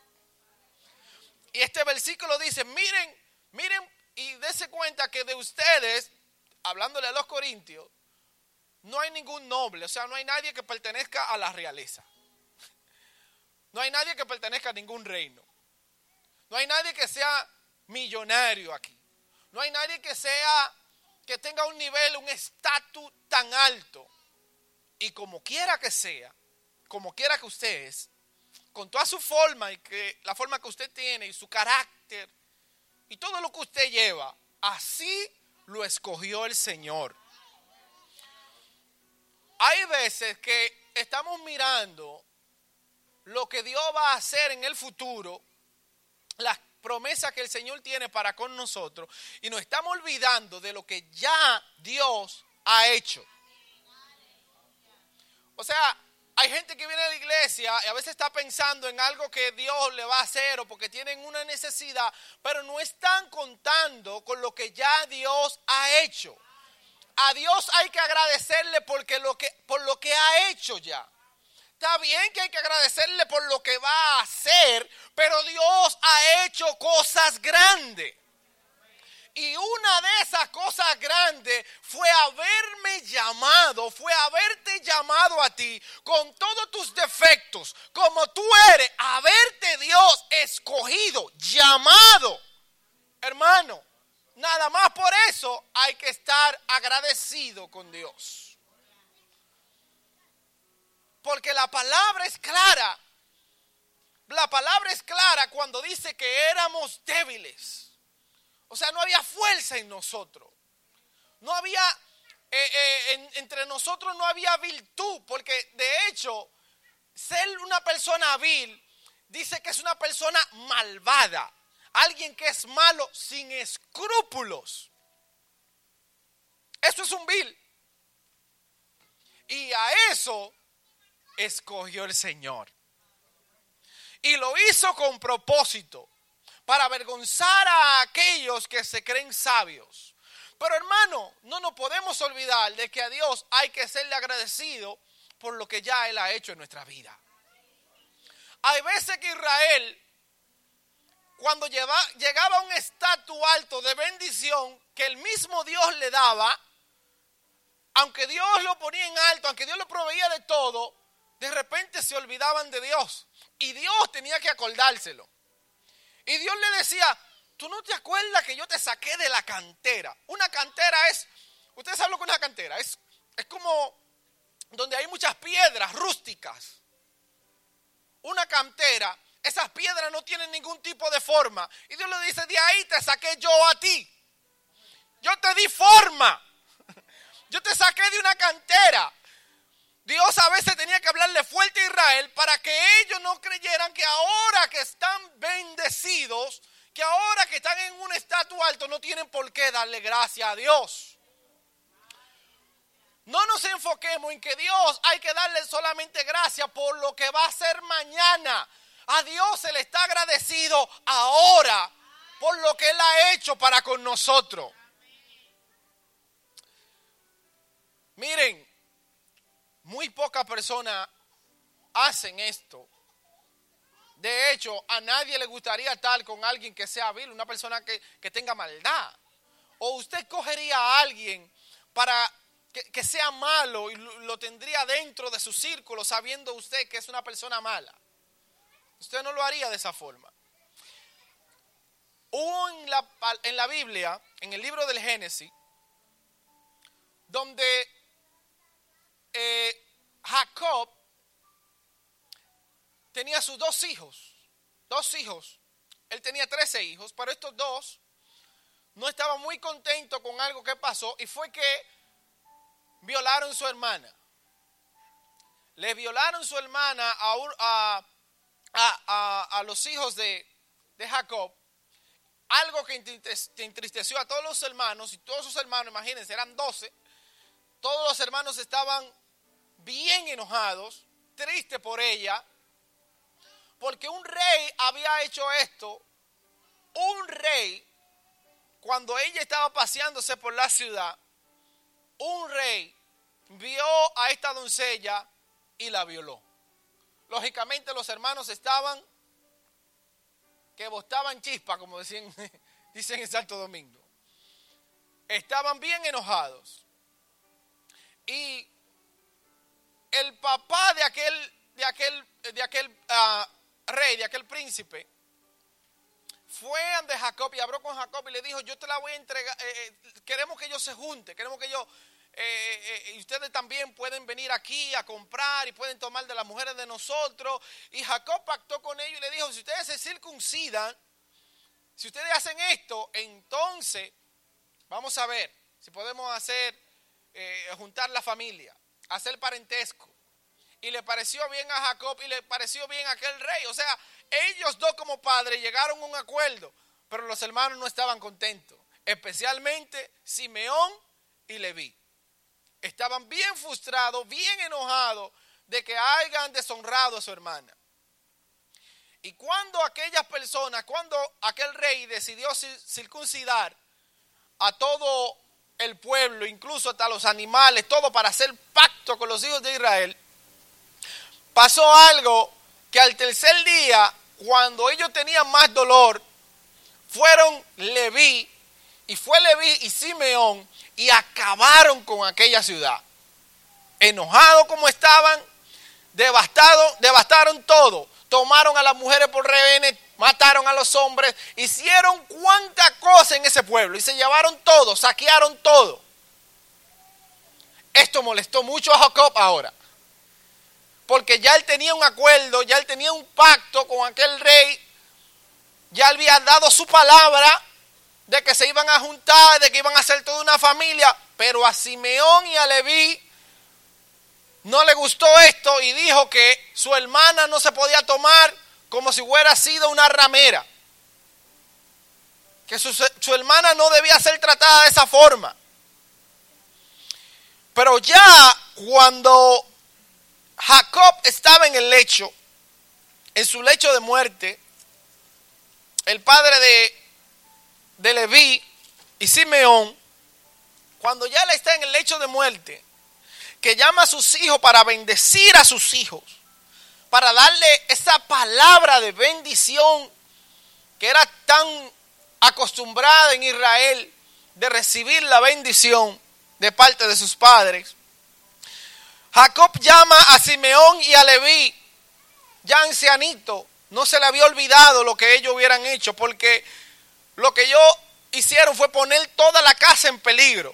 Y este versículo dice, miren, miren y dése cuenta que de ustedes, hablándole a los corintios, no hay ningún noble, o sea, no hay nadie que pertenezca a la realeza. No hay nadie que pertenezca a ningún reino. No hay nadie que sea millonario aquí. No hay nadie que sea, que tenga un nivel, un estatus tan alto. Y como quiera que sea, como quiera que usted es, con toda su forma y que la forma que usted tiene y su carácter y todo lo que usted lleva, así lo escogió el Señor. Hay veces que estamos mirando lo que Dios va a hacer en el futuro, las promesas que el Señor tiene para con nosotros, y nos estamos olvidando de lo que ya Dios ha hecho. O sea, hay gente que viene a la iglesia y a veces está pensando en algo que Dios le va a hacer o porque tienen una necesidad, pero no están contando con lo que ya Dios ha hecho. A Dios hay que agradecerle porque por lo que ha hecho ya. Está bien que hay que agradecerle por lo que va a hacer, pero Dios ha hecho cosas grandes. Y una de esas cosas grandes fue haberme llamado, fue haberte llamado a ti con todos tus defectos, como tú eres, haberte Dios escogido, llamado. Hermano, nada más por eso hay que estar agradecido con Dios. Porque la palabra es clara. La palabra es clara cuando dice que éramos débiles o sea, no había fuerza en nosotros. No había, eh, eh, entre nosotros no había virtud, porque de hecho, ser una persona vil dice que es una persona malvada. Alguien que es malo sin escrúpulos. Eso es un vil. Y a eso escogió el Señor. Y lo hizo con propósito para avergonzar a aquellos que se creen sabios. Pero hermano, no nos podemos olvidar de que a Dios hay que serle agradecido por lo que ya Él ha hecho en nuestra vida. Hay veces que Israel, cuando llegaba a un estatus alto de bendición que el mismo Dios le daba, aunque Dios lo ponía en alto, aunque Dios lo proveía de todo, de repente se olvidaban de Dios. Y Dios tenía que acordárselo. Y Dios le decía, tú no te acuerdas que yo te saqué de la cantera. Una cantera es, ustedes saben lo que es una cantera, es, es como donde hay muchas piedras rústicas. Una cantera, esas piedras no tienen ningún tipo de forma. Y Dios le dice, de ahí te saqué yo a ti. Yo te di forma. Yo te saqué de una cantera. Dios a veces tenía que hablarle fuerte a Israel para que ellos no creyeran que ahora que están bendecidos, que ahora que están en un estatus alto no tienen por qué darle gracias a Dios. No nos enfoquemos en que Dios hay que darle solamente gracias por lo que va a hacer mañana. A Dios se le está agradecido ahora por lo que Él ha hecho para con nosotros. Miren, muy pocas personas hacen esto. De hecho, a nadie le gustaría estar con alguien que sea vil, una persona que, tenga maldad. O usted cogería a alguien para que, que, sea malo y lo tendría dentro de su círculo sabiendo usted que es una persona mala. Usted no lo haría de esa forma. Hubo en la, en la Biblia, en el libro del Génesis, donde eh, Jacob tenía sus dos hijos, dos hijos. Él tenía trece hijos, pero estos dos no estaban muy contentos con algo que pasó y fue que violaron a su hermana. Le violaron su hermana a, a, los hijos de, de Jacob algo que entristeció a todos los hermanos, y todos sus hermanos, imagínense, eran doce, todos los hermanos estaban bien enojados, tristes por ella, porque un rey había hecho esto, un rey, cuando ella estaba paseándose por la ciudad, un rey vio a esta doncella y la violó. Lógicamente los hermanos estaban que botaban chispa, como dicen en Santo Domingo. Estaban bien enojados. Y el papá de aquel, de aquel, de aquel ah, rey, de aquel príncipe, fue ante Jacob y habló con Jacob y le dijo, yo te la voy a entregar, eh, eh, queremos que ellos se junten, queremos que ellos, eh, y ustedes también pueden venir aquí a comprar y pueden tomar de las mujeres de nosotros. Y Jacob pactó con ellos y le dijo, si ustedes se circuncidan, si ustedes hacen esto, entonces vamos a ver si podemos hacer, juntar la familia, hacer parentesco. Y le pareció bien a Jacob y le pareció bien a aquel rey. O sea, ellos dos como padres llegaron a un acuerdo, pero los hermanos no estaban contentos, especialmente Simeón y Leví. Estaban bien frustrados, bien enojados de que hayan deshonrado a su hermana. Y cuando aquellas personas, cuando aquel rey decidió cir- circuncidar a todo el pueblo, incluso hasta los animales, todo para hacer pacto con los hijos de Israel, pasó algo que al tercer día, cuando ellos tenían más dolor, fueron Leví, y fue Leví y Simeón, y acabaron con aquella ciudad. Enojados como estaban, devastados, devastaron todo. Tomaron a las mujeres por rehenes, mataron a los hombres, hicieron cuanta cosa en ese pueblo y se llevaron todo, saquearon todo. Esto molestó mucho a Jacob ahora, porque ya él tenía un acuerdo, ya él tenía un pacto con aquel rey, ya él había dado su palabra de que se iban a juntar, de que iban a ser toda una familia, pero a Simeón y a Leví no le gustó esto y dijo que su hermana no se podía tomar como si hubiera sido una ramera. Que su, su hermana no debía ser tratada de esa forma. Pero ya cuando Jacob estaba en el lecho, en su lecho de muerte, el padre de, de Leví y Simeón, cuando ya él está en el lecho de muerte, que llama a sus hijos para bendecir a sus hijos, para darle esa palabra de bendición que era tan acostumbrada en Israel de recibir la bendición de parte de sus padres. Jacob llama a Simeón y a Leví, ya ancianito, no se le había olvidado lo que ellos hubieran hecho, porque lo que ellos hicieron fue poner toda la casa en peligro.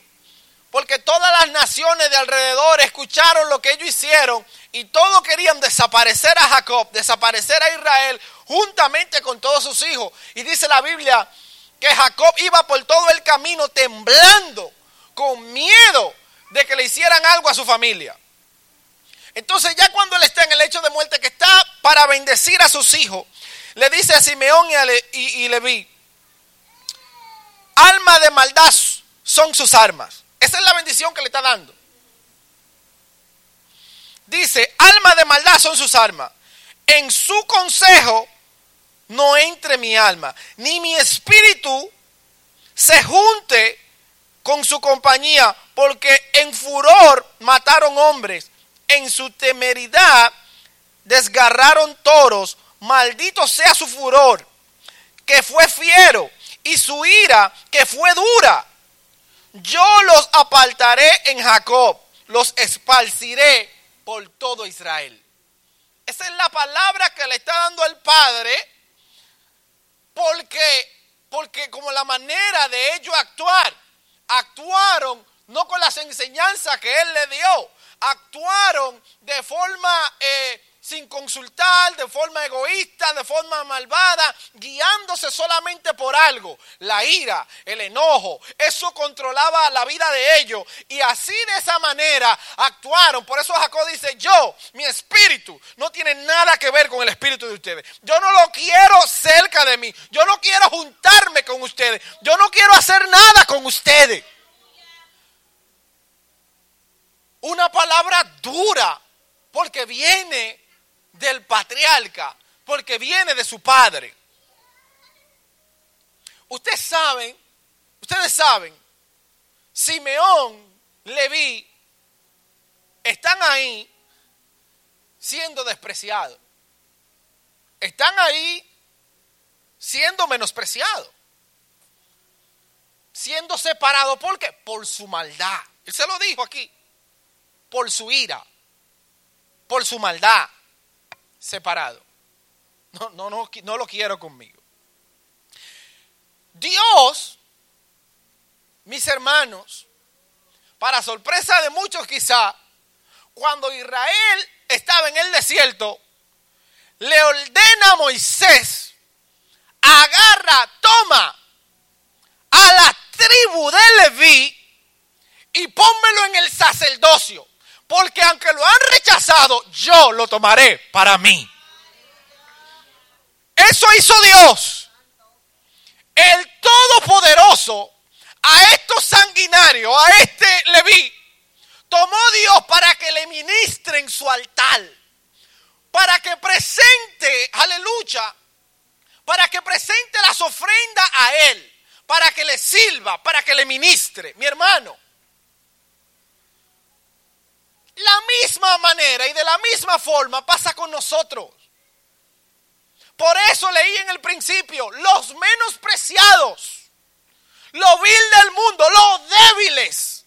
Porque todas las naciones de alrededor escucharon lo que ellos hicieron y todos querían desaparecer a Jacob, desaparecer a Israel juntamente con todos sus hijos. Y dice la Biblia que Jacob iba por todo el camino temblando, con miedo de que le hicieran algo a su familia. Entonces ya cuando él está en el lecho de muerte, que está para bendecir a sus hijos, le dice a Simeón y, a Le- y- alma de maldad son sus armas. Esa es la bendición que le está dando. Dice, alma de maldad son sus armas. En su consejo no entre mi alma, ni mi espíritu se junte con su compañía, porque en furor mataron hombres, en su temeridad desgarraron toros, maldito sea su furor, que fue fiero, y su ira, que fue dura. Yo los apartaré en Jacob, los esparciré por todo Israel. Esa es la palabra que le está dando el Padre, porque, porque como la manera de ellos actuar, actuaron no con las enseñanzas que Él le dio, actuaron de forma eh, sin consultar, de forma egoísta, de forma malvada, guiándose solamente por algo, la ira, el enojo, eso controlaba la vida de ellos y así de esa manera actuaron. Por eso Jacob dice, yo, mi espíritu, no tiene nada que ver con el espíritu de ustedes. Yo no lo quiero cerca de mí, yo no quiero juntarme con ustedes, yo no quiero hacer nada con ustedes. Una palabra dura, porque viene del patriarca, porque viene de su padre. Ustedes saben, ustedes saben, Simeón, Leví, están ahí siendo despreciados. Están ahí siendo menospreciados. Siendo separados. ¿Por qué? Por su maldad. Él se lo dijo aquí. Por su ira. por su maldad, separado. No, no, no, no lo quiero conmigo. Dios, mis hermanos, para sorpresa de muchos quizá, cuando Israel estaba en el desierto, le ordena a Moisés, agarra, toma a la tribu de Leví y pónmelo en el sacerdocio, porque aunque lo han rechazado, yo lo tomaré para mí. Eso hizo Dios. El Todopoderoso a estos sanguinarios, a este Leví, tomó Dios para que le ministren su altar, para que presente, aleluya, para que presente las ofrendas a Él, para que le sirva, para que le ministre. Mi hermano, la misma manera y de la misma forma pasa con nosotros. Por eso leí en el principio, los menospreciados, lo vil del mundo, los débiles.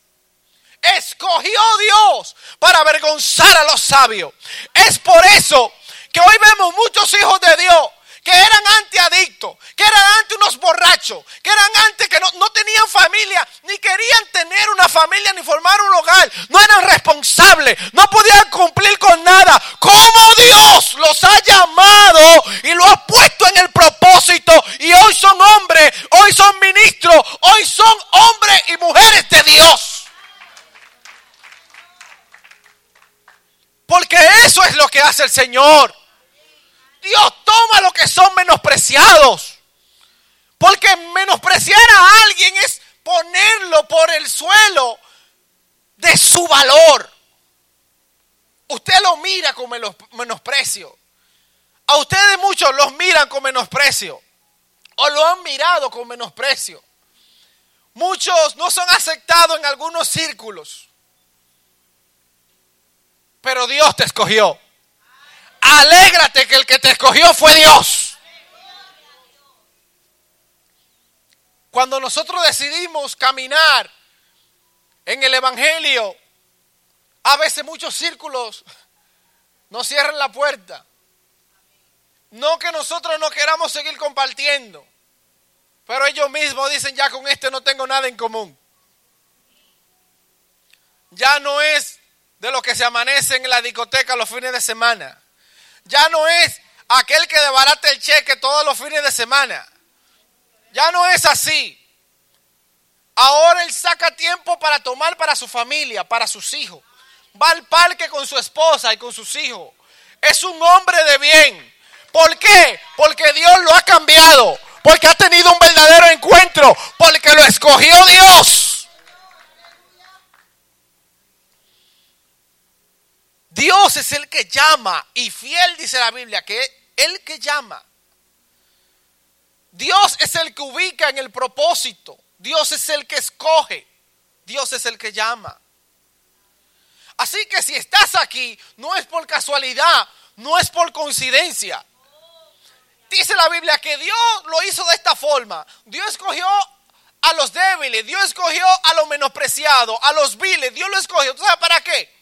Escogió Dios para avergonzar a los sabios. Es por eso que hoy vemos muchos hijos de Dios que eran antiadictos, que eran anti unos borrachos, que eran antes que no, no, tenían familia, ni querían tener una familia, ni formar un hogar, no eran responsables, no podían cumplir con nada. Como Dios los ha llamado y lo ha puesto en el propósito y hoy son hombres, hoy son ministros, hoy son hombres y mujeres de Dios. Porque eso es lo que hace el Señor. Dios toma lo que son menospreciados. Porque menospreciar a alguien es ponerlo por el suelo de su valor. Usted lo mira con menosprecio. A ustedes muchos los miran con menosprecio. O lo han mirado con menosprecio. Muchos no son aceptados en algunos círculos. Pero Dios te escogió. Alégrate que el que te escogió fue Dios. Cuando nosotros decidimos caminar en el Evangelio, a veces muchos círculos nos cierran la puerta. No que nosotros no queramos seguir compartiendo, pero ellos mismos dicen ya con este no tengo nada en común. Ya no es de lo que se amanece en la discoteca los fines de semana ya no es aquel que debarate el cheque todos los fines de semana. Ya no es así. Ahora él saca tiempo para tomar para su familia, para sus hijos. Va al parque con su esposa y con sus hijos. Es un hombre de bien. ¿Por qué? Porque Dios lo ha cambiado. Porque ha tenido un verdadero encuentro. Porque lo escogió Dios. Dios es el que llama y fiel dice la Biblia que es el que llama. Dios es el que ubica en el propósito. Dios es el que escoge. Dios es el que llama. Así que si estás aquí, no es por casualidad, no es por coincidencia. Dice la Biblia que Dios lo hizo de esta forma. Dios escogió a los débiles, Dios escogió a los menospreciados, a los viles, Dios lo escogió. ¿Tú sabes para qué?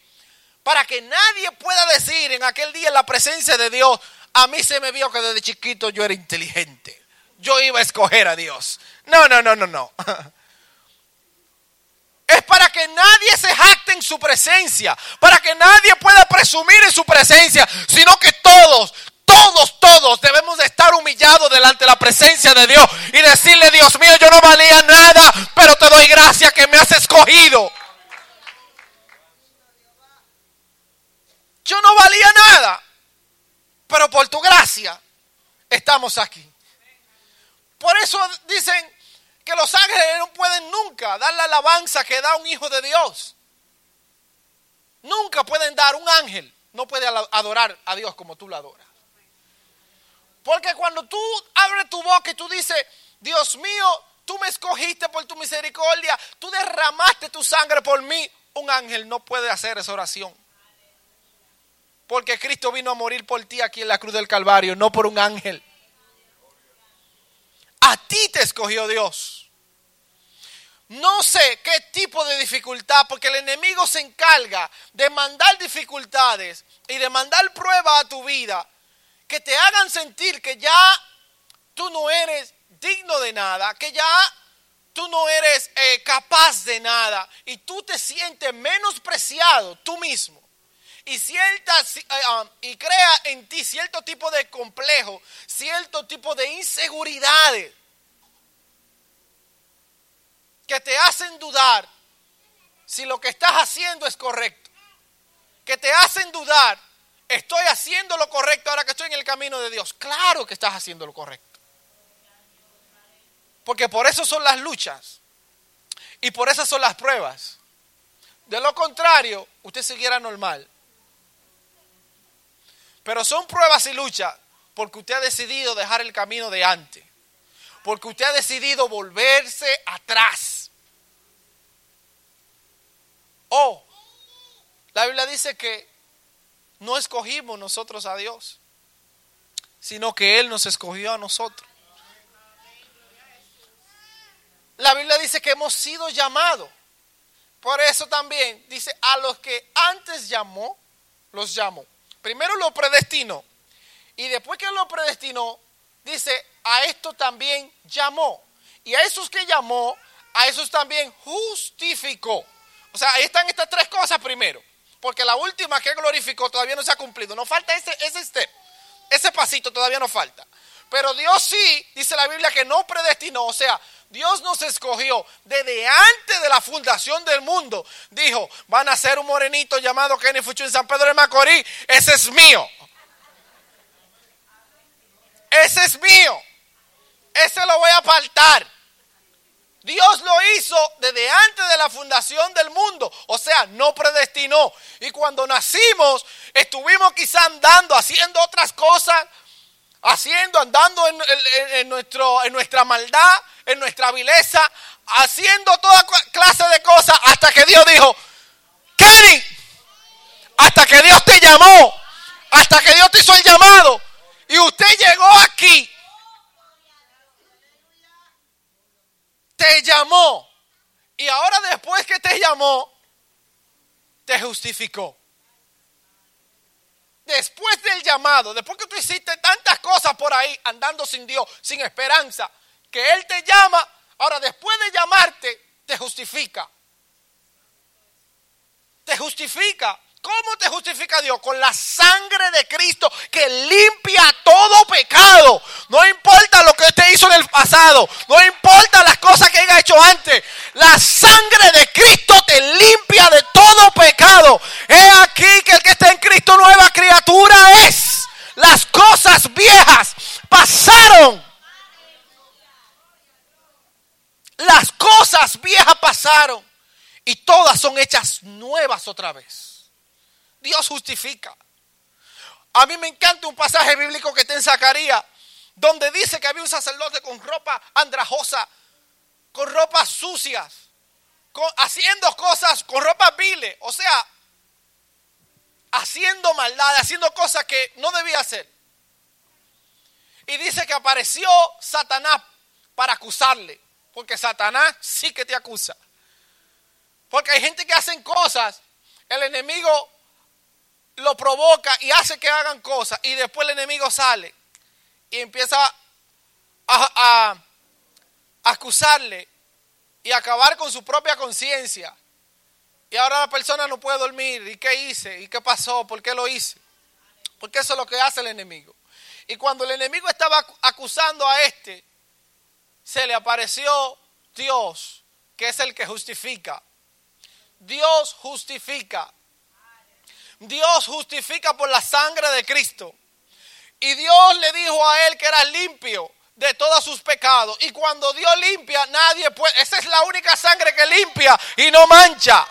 Para que nadie pueda decir en aquel día en la presencia de Dios, a mí se me vio que desde chiquito yo era inteligente. Yo iba a escoger a Dios. No, no, no, no, no. Es para que nadie se jacte en su presencia, para que nadie pueda presumir en su presencia, sino que todos, todos, todos debemos de estar humillados delante de la presencia de Dios y decirle, Dios mío, yo no valía nada, pero te doy gracias que me has escogido. Yo no valía nada, pero por tu gracia estamos aquí. Por eso dicen que los ángeles no pueden nunca dar la alabanza que da un hijo de Dios. Nunca pueden dar un ángel, no puede adorar a Dios como tú lo adoras. Porque cuando tú abres tu boca y tú dices, Dios mío, tú me escogiste por tu misericordia, tú derramaste tu sangre por mí, un ángel no puede hacer esa oración. Porque Cristo vino a morir por ti aquí en la cruz del Calvario, no por un ángel. A ti te escogió Dios. No sé qué tipo de dificultad, porque el enemigo se encarga de mandar dificultades y de mandar pruebas a tu vida que te hagan sentir que ya tú no eres digno de nada, que ya tú no eres eh, capaz de nada y tú te sientes menospreciado tú mismo y, ciertas, eh, um, y crea en ti cierto tipo de complejo, cierto tipo de inseguridades que te hacen dudar si lo que estás haciendo es correcto, que te hacen dudar, estoy haciendo lo correcto ahora que estoy en el camino de Dios. Claro que estás haciendo lo correcto. Porque por eso son las luchas y por eso son las pruebas. De lo contrario, usted siguiera normal. Pero son pruebas y luchas porque usted ha decidido dejar el camino de antes. Porque usted ha decidido volverse atrás. Oh, la Biblia dice que no escogimos nosotros a Dios, sino que Él nos escogió a nosotros. La Biblia dice que hemos sido llamados. Por eso también dice, a los que antes llamó, los llamó. Primero lo predestinó. Y después que lo predestinó, dice, a esto también llamó. Y a esos que llamó, a esos también justificó. O sea, ahí están estas tres cosas primero. Porque la última que glorificó todavía no se ha cumplido. No falta ese, ese step. Ese pasito todavía no falta. Pero Dios sí, dice la Biblia, que no predestinó. O sea, Dios nos escogió desde antes de la fundación del mundo. Dijo, van a ser un morenito llamado Kenny Fuchu en San Pedro de Macorís. Ese es mío. Ese es mío. Ese lo voy a apartar. Dios lo hizo desde antes de la fundación del mundo. O sea, no predestinó. Y cuando nacimos, estuvimos quizá andando, haciendo otras cosas, haciendo, andando en, nuestro, en nuestra maldad, en nuestra vileza, haciendo toda clase de cosas hasta que Dios dijo, Kenny, hasta que Dios te llamó, hasta que Dios te hizo el llamado y usted llegó aquí, te llamó y ahora después que te llamó, te justificó después del llamado, después que tú hiciste tantas cosas por ahí andando sin Dios, sin esperanza, que Él te llama, ahora después de llamarte, te justifica. Te justifica. ¿Cómo te justifica Dios? Con la sangre de Cristo que limpia todo pecado. No importa lo que usted hizo en el pasado. No importa las cosas que haya hecho antes. La sangre de Cristo te limpia de todo pecado. He aquí que el que está en Cristo nueva criatura es. Las cosas viejas pasaron. Las cosas viejas pasaron. Y todas son hechas nuevas otra vez. Dios justifica. A mí me encanta un pasaje bíblico que está en Zacarías, donde dice que había un sacerdote con ropa andrajosa, con ropas sucias, haciendo cosas con ropa viles, o sea, haciendo maldad, haciendo cosas que no debía hacer. Y dice que apareció Satanás para acusarle, porque Satanás sí que te acusa. Porque hay gente que hacen cosas, el enemigo lo provoca y hace que hagan cosas y después el enemigo sale y empieza a, acusarle y acabar con su propia conciencia. Y ahora la persona no puede dormir. ¿Y qué hice? ¿Y qué pasó? ¿Por qué lo hice? Porque eso es lo que hace el enemigo. Y cuando el enemigo estaba acusando a este, se le apareció Dios, que es el que justifica. Dios justifica. Dios justifica por la sangre de Cristo. Y Dios le dijo a él que era limpio de todos sus pecados. Y cuando Dios limpia, nadie puede. Esa es la única sangre que limpia y no mancha.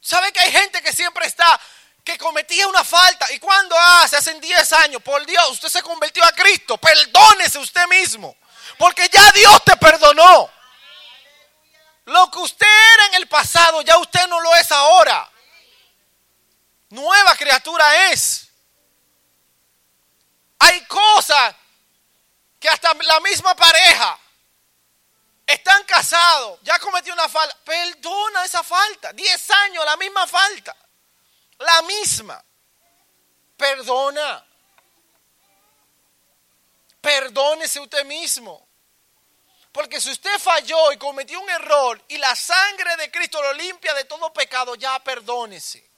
¿Sabe que hay gente que siempre está, que cometía una falta? ¿Y cuando hace? Hace 10 años. Por Dios, usted se convirtió a Cristo. Perdónese usted mismo. Porque ya Dios te perdonó. Lo que usted era en el pasado, ya usted no lo es ahora. Nueva criatura es. Hay cosas que hasta la misma pareja están casados, ya cometió una falta, perdona esa falta. Diez años, la misma falta. La misma. Perdona. Perdónese usted mismo. Porque si usted falló y cometió un error y la sangre de Cristo lo limpia de todo pecado, ya perdónese.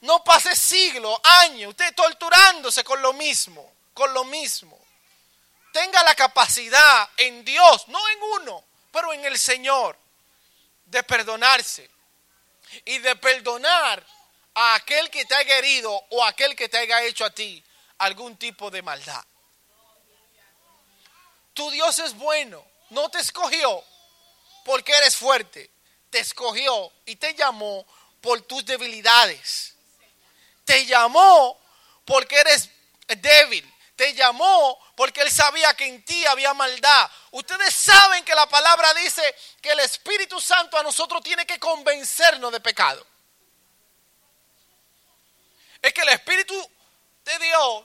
No pase siglos, años, usted torturándose con lo mismo, con lo mismo. Tenga la capacidad en Dios, no en uno, pero en el Señor, de perdonarse y de perdonar a aquel que te haya herido o a aquel que te haya hecho a ti algún tipo de maldad. Tu Dios es bueno, no te escogió porque eres fuerte, te escogió y te llamó por tus debilidades. Te llamó porque eres débil, te llamó porque él sabía que en ti había maldad. Ustedes saben que la palabra dice que el Espíritu Santo a nosotros tiene que convencernos de pecado. Es que el Espíritu de Dios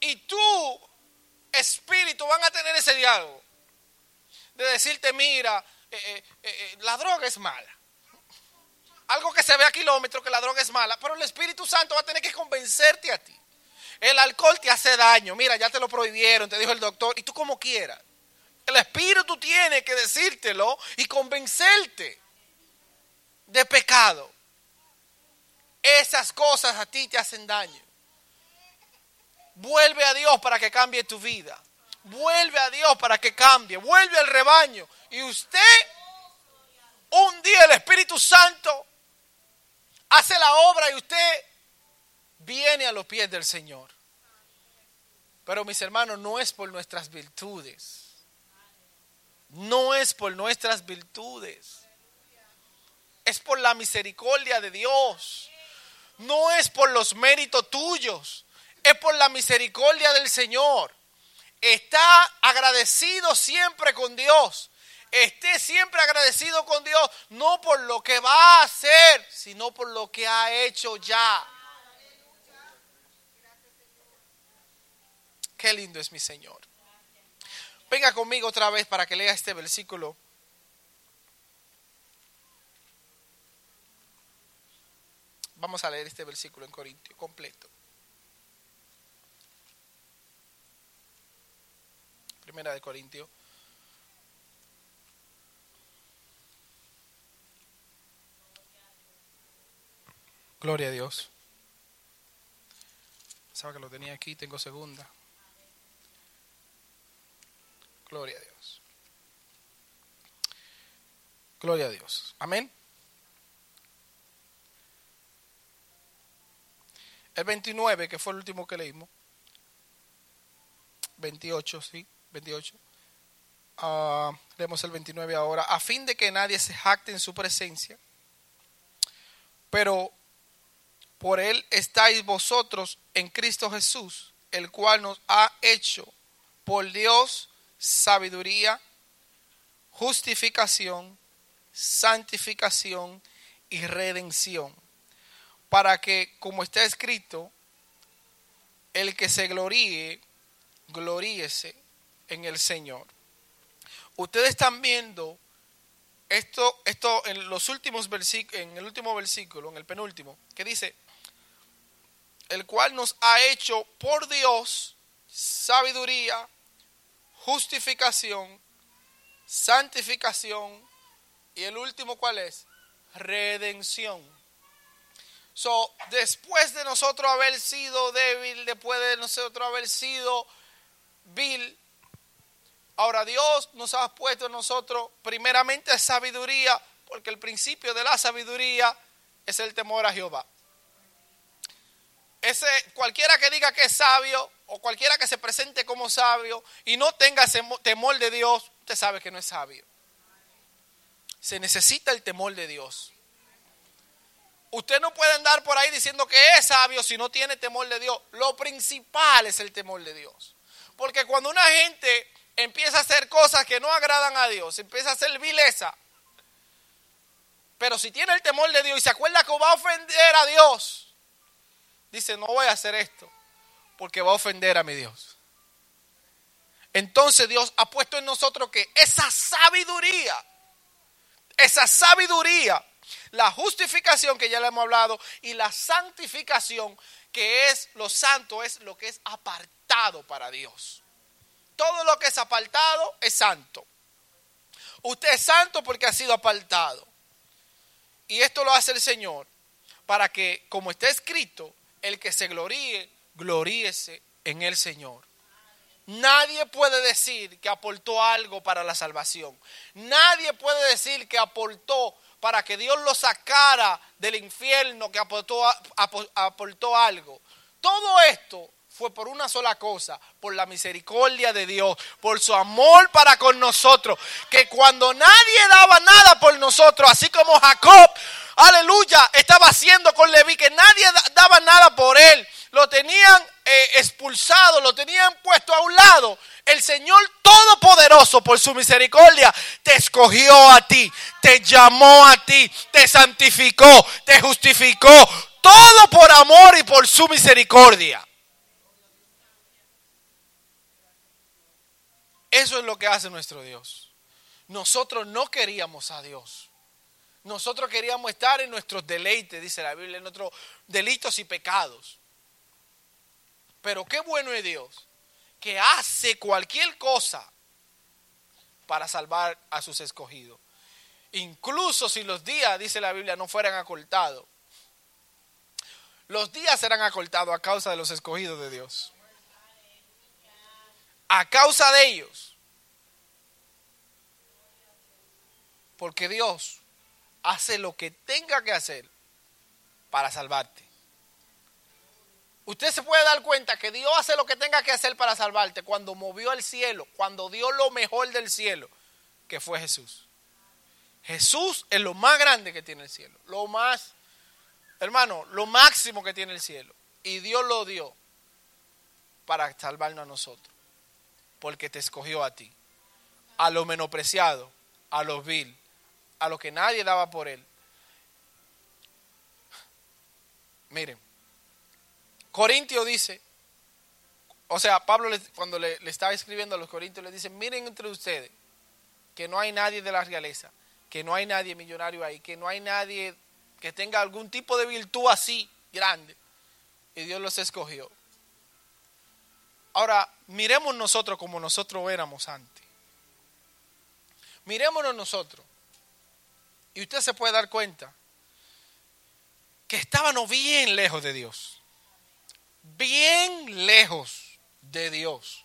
y tú espíritu van a tener ese diálogo. De decirte, mira, eh, eh, eh, la droga es mala. Algo que se ve a kilómetros que la droga es mala, pero el Espíritu Santo va a tener que convencerte a ti. El alcohol te hace daño, mira, ya te lo prohibieron, te dijo el doctor, y tú como quieras. El Espíritu tiene que decírtelo y convencerte de pecado. Esas cosas a ti te hacen daño. Vuelve a Dios para que cambie tu vida. Vuelve a Dios para que cambie. Vuelve al rebaño. Y usted, un día el Espíritu Santo hace la obra y usted viene a los pies del Señor. Pero mis hermanos, no es por nuestras virtudes. No es por nuestras virtudes. Es por la misericordia de Dios. No es por los méritos tuyos es por la misericordia del Señor. Está agradecido siempre con Dios. Esté siempre agradecido con Dios, no por lo que va a hacer, sino por lo que ha hecho ya. Qué lindo es mi Señor. Venga conmigo otra vez para que lea este versículo. Vamos a leer este versículo en Corintio completo. Primera de Corintios. Gloria a Dios. Pensaba que lo tenía aquí, tengo segunda. Gloria a Dios. Gloria a Dios. Amén. El 29, que fue el último que leímos. 28, sí. 28. Uh, leemos el 29 ahora. A fin de que nadie se jacte en su presencia. Pero por él estáis vosotros en Cristo Jesús, el cual nos ha hecho por Dios sabiduría, justificación, santificación y redención. Para que, como está escrito, el que se gloríe, gloríese en el Señor. Ustedes están viendo esto, esto en los últimos versículos, en el último versículo, en el penúltimo, que dice, el cual nos ha hecho por Dios sabiduría, justificación, santificación y el último cuál es? Redención. So, después de nosotros haber sido débil, después de nosotros haber sido vil, Ahora Dios nos ha puesto en nosotros primeramente sabiduría, porque el principio de la sabiduría es el temor a Jehová. Ese, cualquiera que diga que es sabio o cualquiera que se presente como sabio y no tenga temor de Dios, usted sabe que no es sabio. Se necesita el temor de Dios. Usted no puede andar por ahí diciendo que es sabio si no tiene temor de Dios. Lo principal es el temor de Dios. Porque cuando una gente empieza a hacer cosas que no agradan a Dios, empieza a hacer vileza. Pero si tiene el temor de Dios y se acuerda que va a ofender a Dios, dice, no voy a hacer esto porque va a ofender a mi Dios. entonces Dios ha puesto en nosotros que esa sabiduría, esa sabiduría, la justificación que ya le hemos hablado y la santificación que es lo santo, es lo que es apartado para Dios. Todo lo que es apartado es santo. Usted es santo porque ha sido apartado. Y esto lo hace el Señor para que, como está escrito, el que se gloríe, gloríese en el Señor. Nadie puede decir que aportó algo para la salvación. Nadie puede decir que aportó para que Dios lo sacara del infierno, que aportó, aportó algo. Todo esto fue por una sola cosa, por la misericordia de Dios, por su amor para con nosotros, que cuando nadie daba nada por nosotros, así como Jacob, aleluya, estaba haciendo con Leví, que nadie daba nada por él, lo tenían eh, expulsado, lo tenían puesto a un lado. El Señor Todopoderoso, por su misericordia, te escogió a ti, te llamó a ti, te santificó, te justificó. Todo por amor y por su misericordia. Eso es lo que hace nuestro Dios. Nosotros no queríamos a Dios. Nosotros queríamos estar en nuestros deleites, dice la Biblia, en nuestros delitos y pecados. Pero qué bueno es Dios, que hace cualquier cosa para salvar a sus escogidos. Incluso si los días, dice la Biblia, no fueran acortados. Los días serán acortados a causa de los escogidos de Dios. A causa de ellos. Porque Dios hace lo que tenga que hacer para salvarte. Usted se puede dar cuenta que Dios hace lo que tenga que hacer para salvarte cuando movió el cielo, cuando dio lo mejor del cielo, que fue Jesús. Jesús es lo más grande que tiene el cielo, lo más, hermano, lo máximo que tiene el cielo. Y Dios lo dio para salvarnos a nosotros, porque te escogió a ti, a lo menospreciado, a los vil, a lo que nadie daba por él. Miren. Corintio dice, o sea, Pablo cuando le, estaba escribiendo a los Corintios le dice, miren entre ustedes que no hay nadie de la realeza, que no hay nadie millonario ahí, que no hay nadie que tenga algún tipo de virtud así grande. Y Dios los escogió. Ahora, miremos nosotros como nosotros éramos antes. Miremonos nosotros. Y usted se puede dar cuenta que estábamos bien lejos de Dios bien lejos de Dios.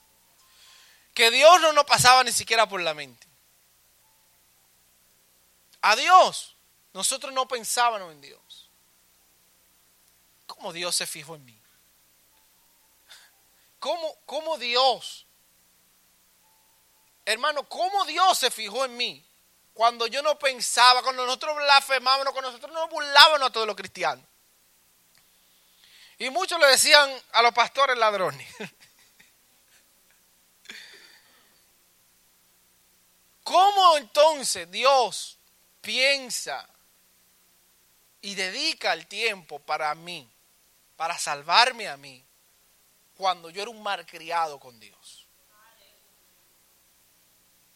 Que Dios no nos pasaba ni siquiera por la mente. A Dios, nosotros no pensábamos en Dios. ¿Cómo Dios se fijó en mí? ¿Cómo, cómo Dios, hermano, cómo Dios se fijó en mí? Cuando yo no pensaba, cuando nosotros blasfemábamos, cuando nosotros nos burlábamos a todos los cristianos. Y muchos le decían a los pastores ladrones. ¿Cómo entonces Dios piensa y dedica el tiempo para mí, para salvarme a mí, cuando yo era un malcriado con Dios?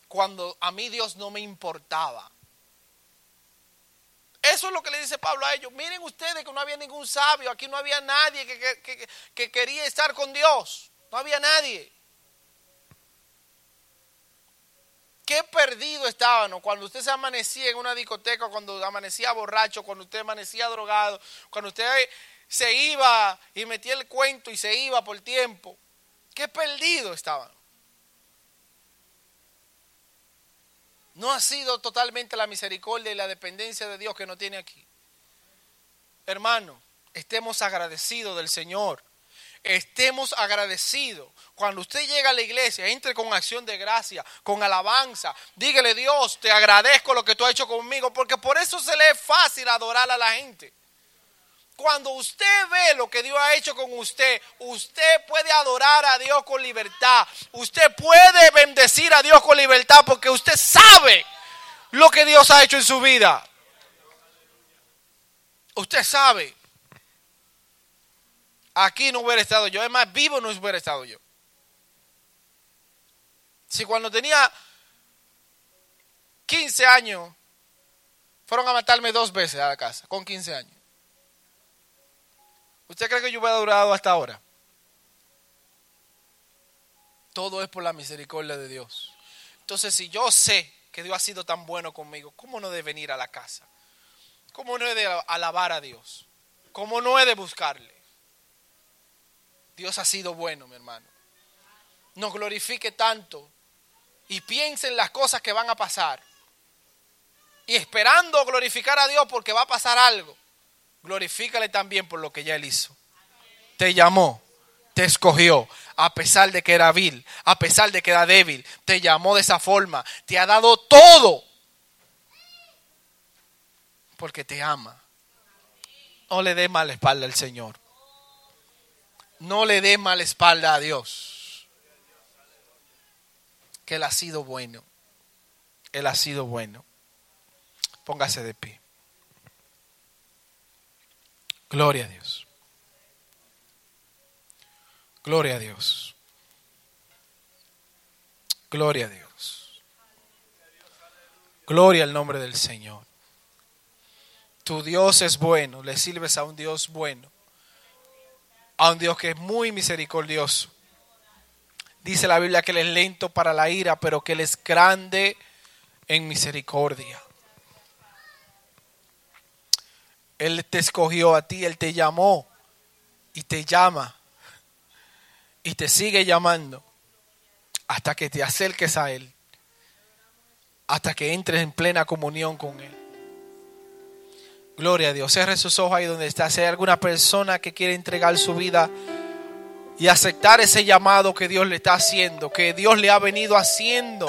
Cuando a mí Dios no me importaba. Eso es lo que le dice Pablo a ellos. Miren ustedes que no había ningún sabio, aquí no había nadie que, quería estar con Dios. No había nadie. Qué perdido estaban cuando usted se amanecía en una discoteca, cuando amanecía borracho, cuando usted amanecía drogado, cuando usted se iba y metía el cuento y se iba por tiempo. Qué perdido estaban. No ha sido totalmente la misericordia y la dependencia de Dios que no tiene aquí. Hermano, estemos agradecidos del Señor. Estemos agradecidos. Cuando usted llega a la iglesia, entre con acción de gracia, con alabanza. Dígale, Dios, te agradezco lo que tú has hecho conmigo, porque por eso se le es fácil adorar a la gente. Cuando usted ve lo que Dios ha hecho con usted, usted puede adorar a Dios con libertad. Usted puede bendecir a Dios con libertad porque usted sabe lo que Dios ha hecho en su vida. Usted sabe. Aquí no hubiera estado yo. Es más, vivo no hubiera estado yo. Si cuando tenía 15 años fueron a matarme dos veces a la casa, con 15 años. ¿Usted cree que yo hubiera durado hasta ahora? Todo es por la misericordia de Dios. Entonces, si yo sé que Dios ha sido tan bueno conmigo, ¿cómo no de venir a la casa? ¿Cómo no he de alabar a Dios? ¿Cómo no he de buscarle? Dios ha sido bueno, mi hermano. No glorifique tanto y piense en las cosas que van a pasar. Y esperando glorificar a Dios porque va a pasar algo, glorifícale también por lo que ya Él hizo. Te llamó, te escogió, a pesar de que era vil, a pesar de que era débil, te llamó de esa forma, te ha dado todo porque te ama. No le dé mala espalda al Señor. No le dé mala espalda a Dios. Que Él ha sido bueno. Él ha sido bueno. Póngase de pie. Gloria a Dios. Gloria a Dios. Gloria a Dios. Gloria al nombre del Señor. Tu Dios es bueno, le sirves a un Dios bueno, a un Dios que es muy misericordioso. Dice la Biblia que Él es lento para la ira, pero que Él es grande en misericordia. Él te escogió a ti, Él te llamó y te llama y te sigue llamando hasta que te acerques a Él, hasta que entres en plena comunión con Él. Gloria a Dios. Cierre sus ojos ahí donde está. Si hay alguna persona que quiere entregar su vida y aceptar ese llamado que Dios le está haciendo, que Dios le ha venido haciendo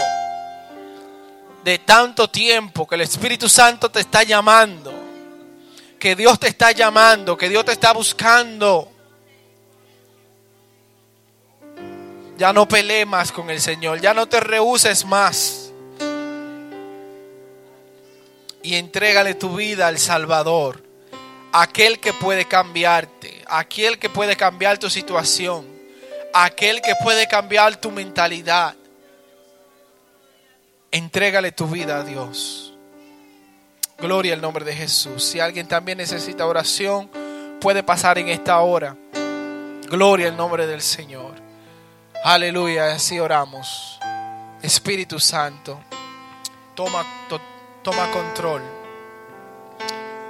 de tanto tiempo, que el Espíritu Santo te está llamando, que Dios te está llamando, que Dios te está buscando. Ya no pelees más con el Señor, ya no te rehuses más y entrégale tu vida al Salvador, aquel que puede cambiarte, aquel que puede cambiar tu situación, aquel que puede cambiar tu mentalidad. Entrégale tu vida a Dios. Gloria al nombre de Jesús. Si alguien también necesita oración, puede pasar en esta hora. Gloria al nombre del Señor. Aleluya, así oramos. Espíritu Santo, toma toma control.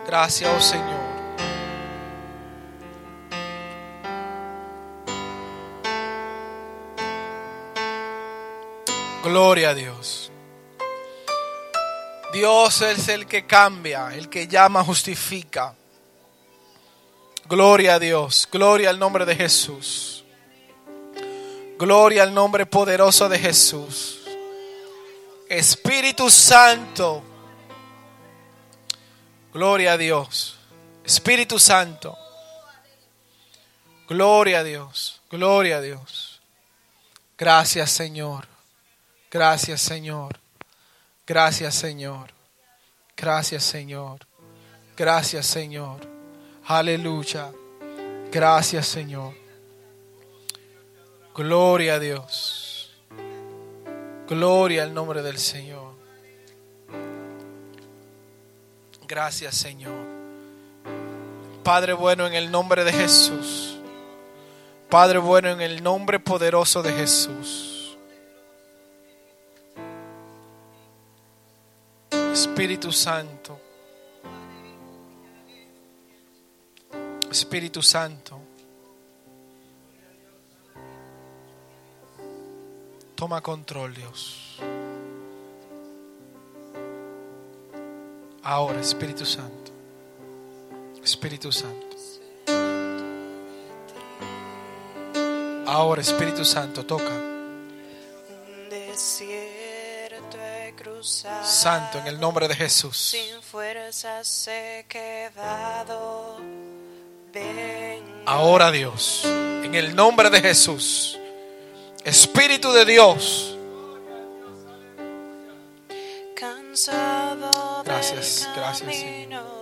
Gracias, oh Señor. Gloria a Dios. Dios es el que cambia, el que llama, justifica. Gloria a Dios, gloria al nombre de Jesús. Gloria al nombre poderoso de Jesús. Espíritu Santo. Gloria a Dios. Espíritu Santo. Gloria a Dios. Gloria a Dios. Gracias Señor. Gracias Señor. Gracias Señor. Gracias Señor. Gracias Señor. Aleluya. Gracias Señor. Gloria a Dios. Gloria al nombre del Señor. Gracias, Señor. Padre bueno, en el nombre de Jesús. Padre bueno, en el nombre poderoso de Jesús. Espíritu Santo. Espíritu Santo. Toma control, Dios. Ahora, Espíritu Santo. Espíritu Santo. Ahora, Espíritu Santo, toca. Santo, en el nombre de Jesús. Sin fuerzas he quedado. Ahora, Dios, en el nombre de Jesús. Espíritu de Dios. Cansado Gracias, gracias, Señor.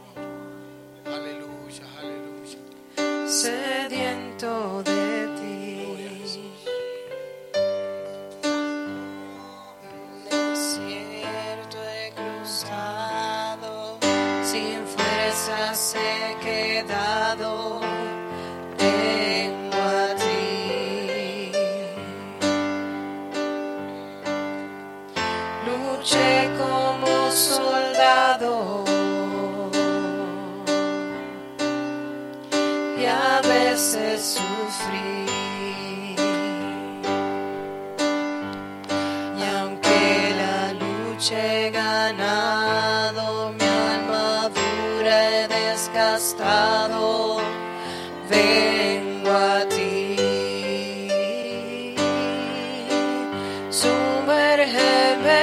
Sumber heaven.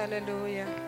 Hallelujah.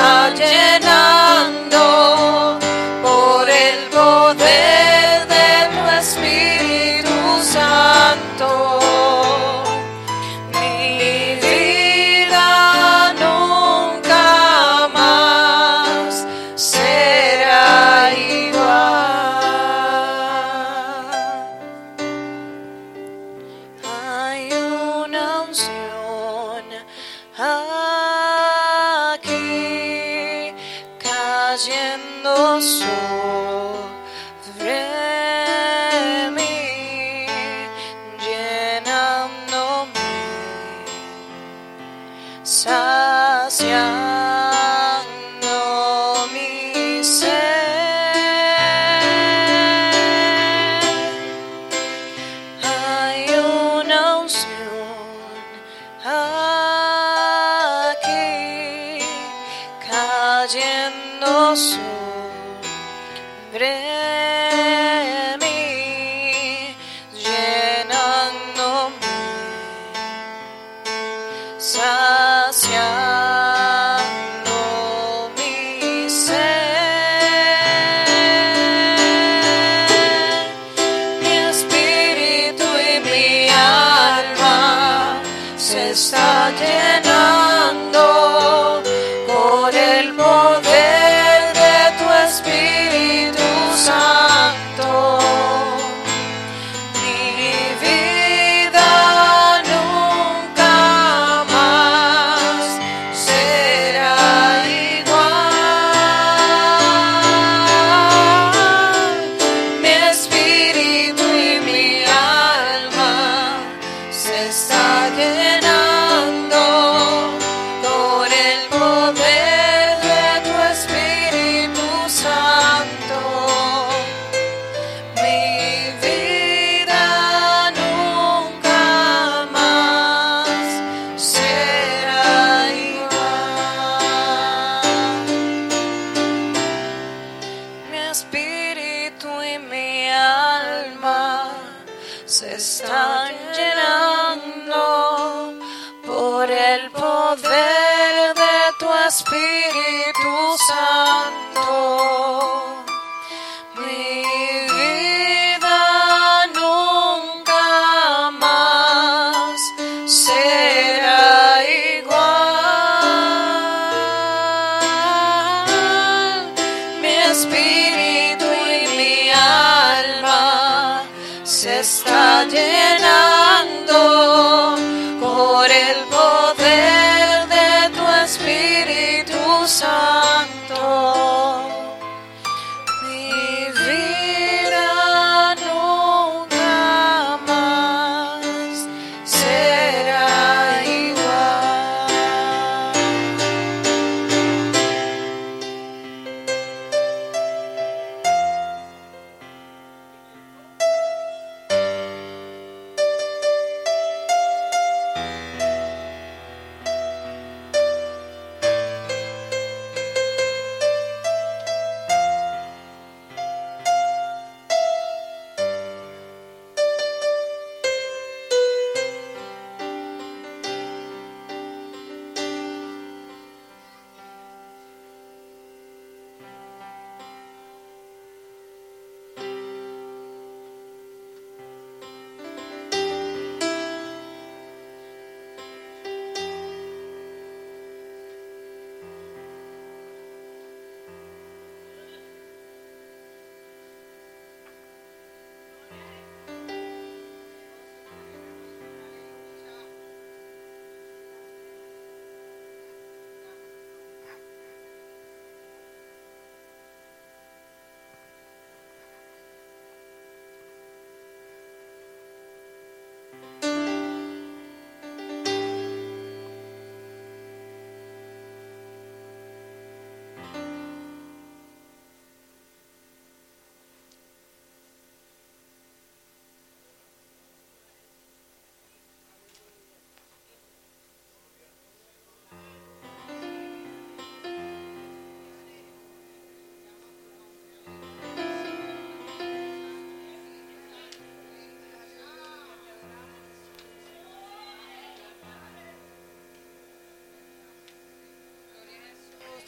Está llenando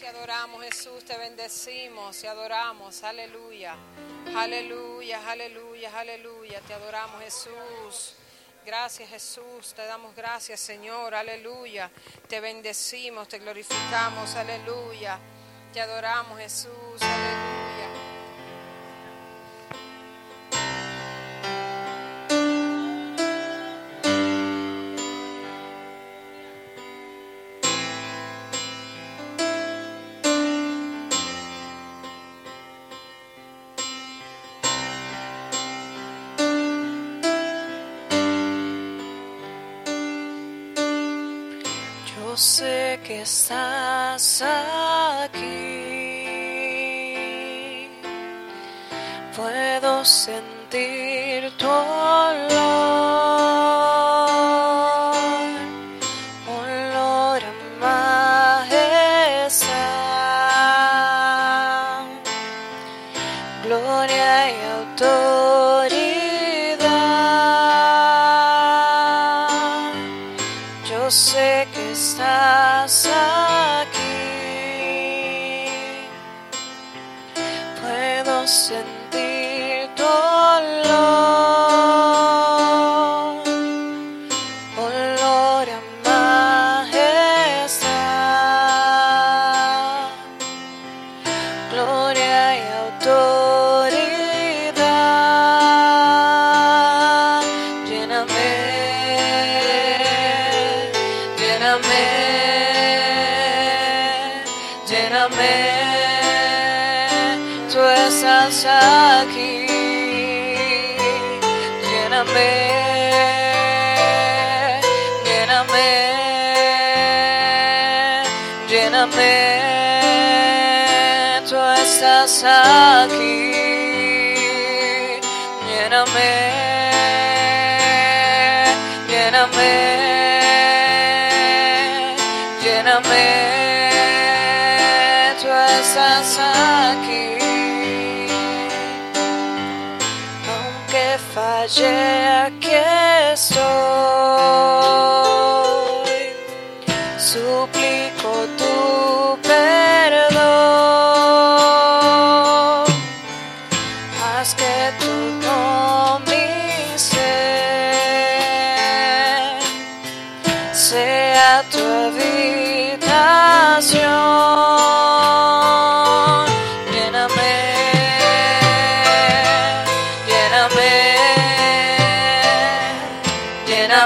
te adoramos Jesús, te bendecimos, te adoramos, aleluya, aleluya, aleluya, aleluya, te adoramos Jesús. Gracias Jesús, te damos gracias Señor, aleluya, te bendecimos, te glorificamos, aleluya, te adoramos Jesús, aleluya. Sé que estás aquí. Puedo sentir tu estás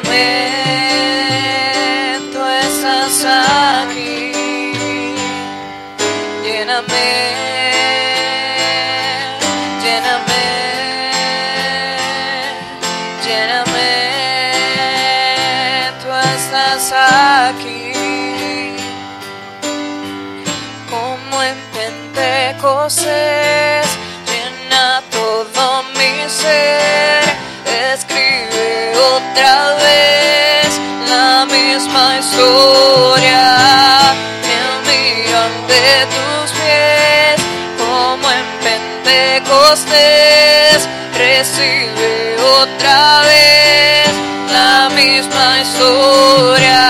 lléname. Misma historia. Me miran de tus pies, como en Pentecostés. Recibe otra vez la misma historia.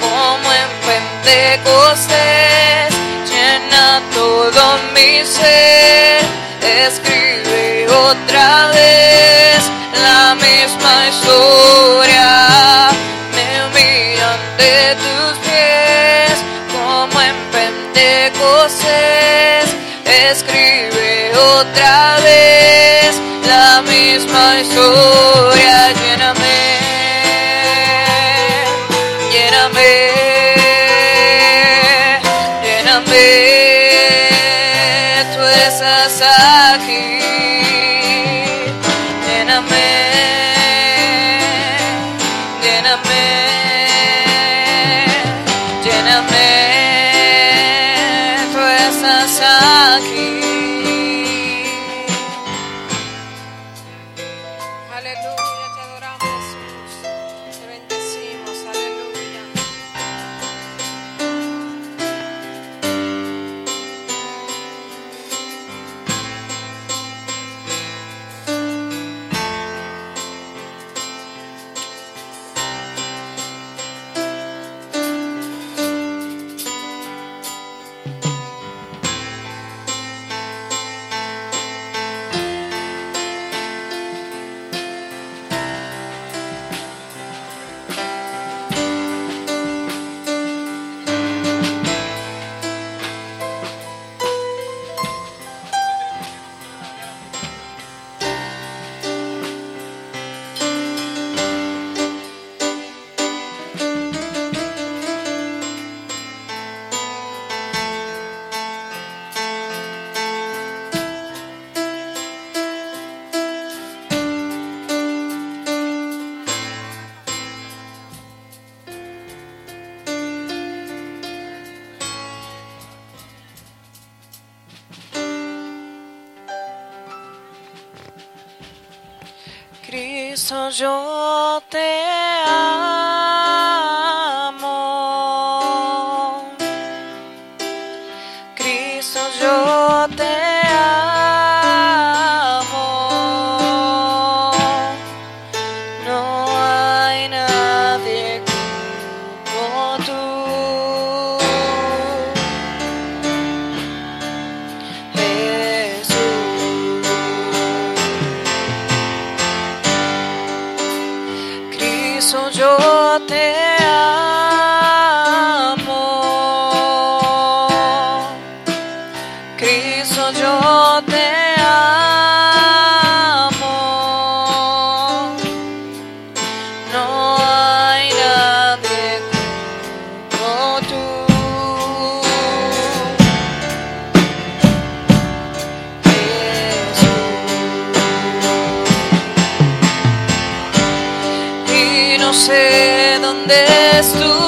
Como en Pentecostés, llena todo mi ser. Escribe otra vez la misma historia. Misma historia. Yo te estuviera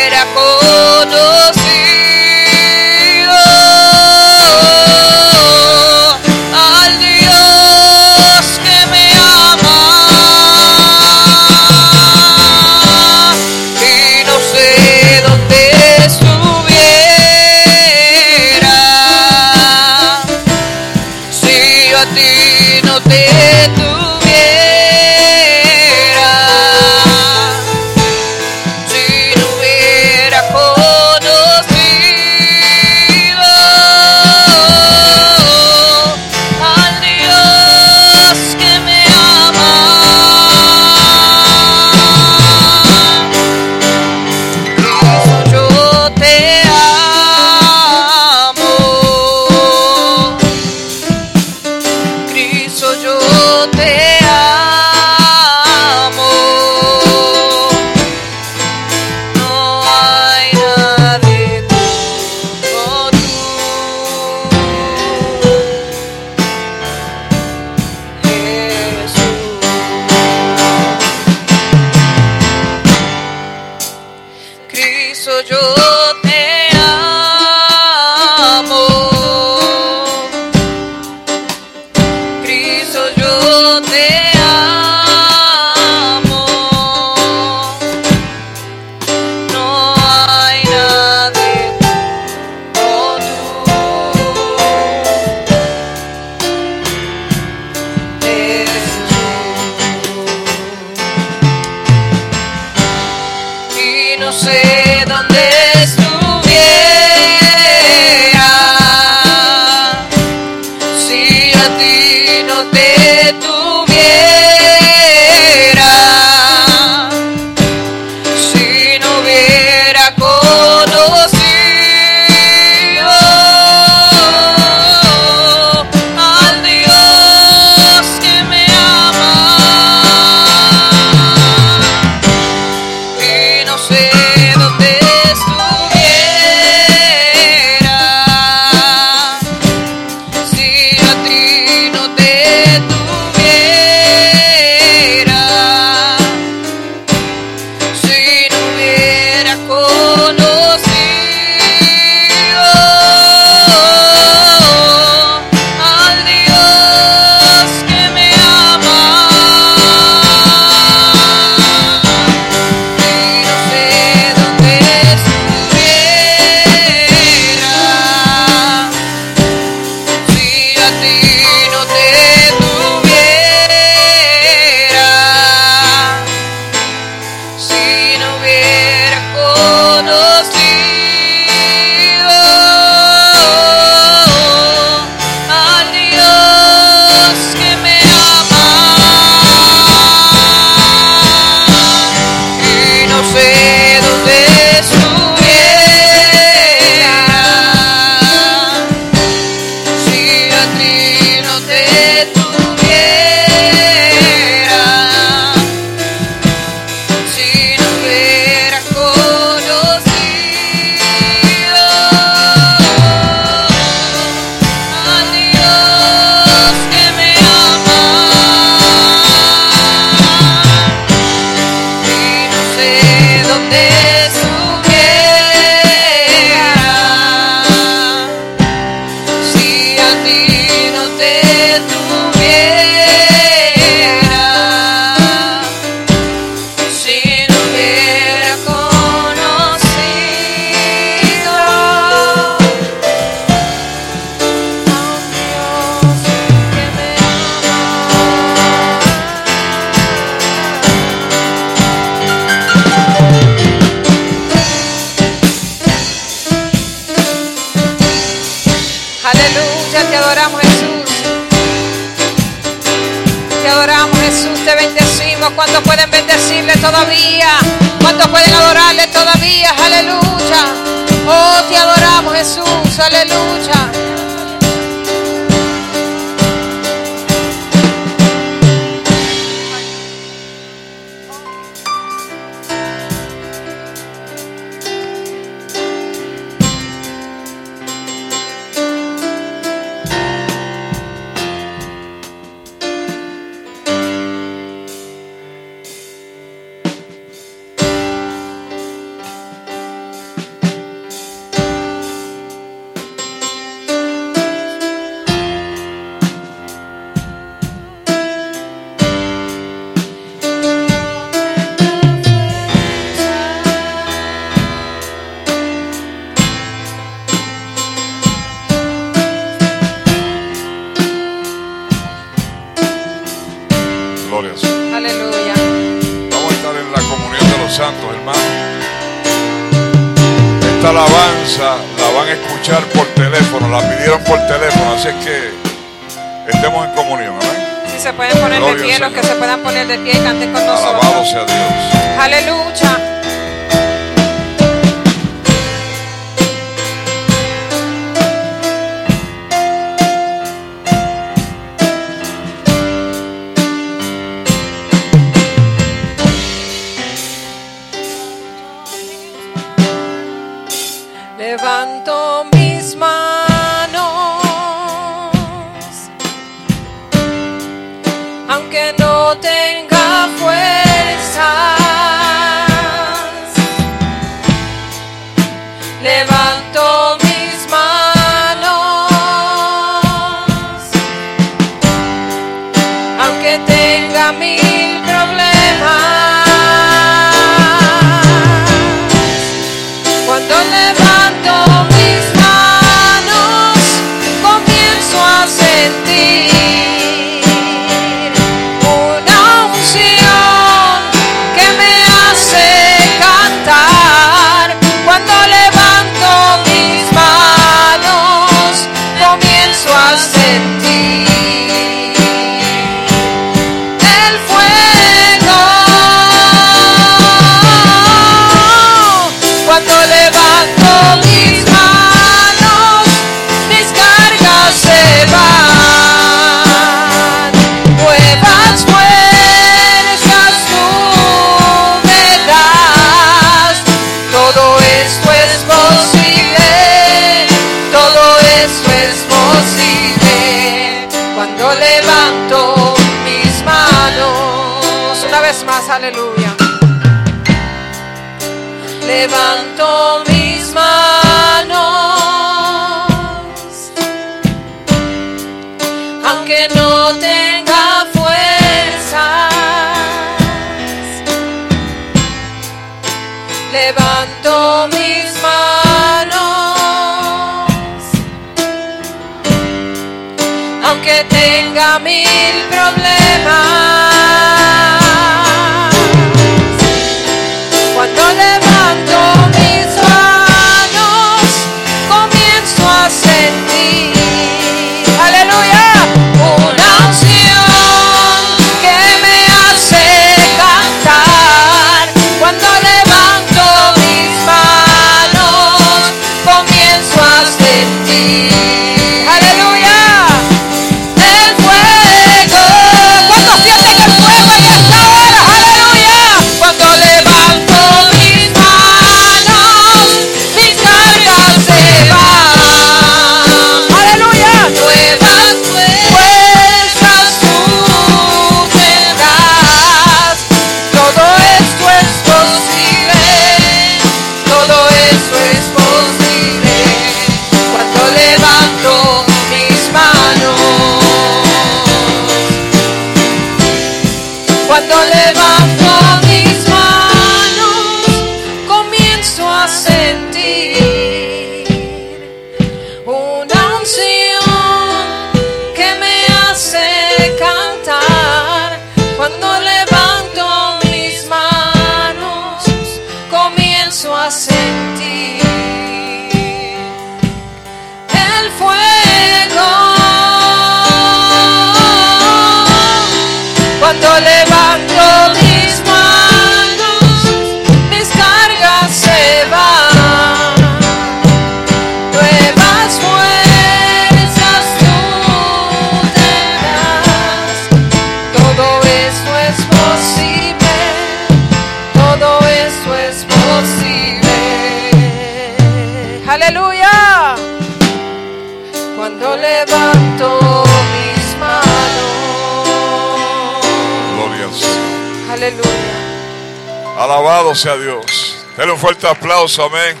Sea Dios. Denle un fuerte aplauso, amén.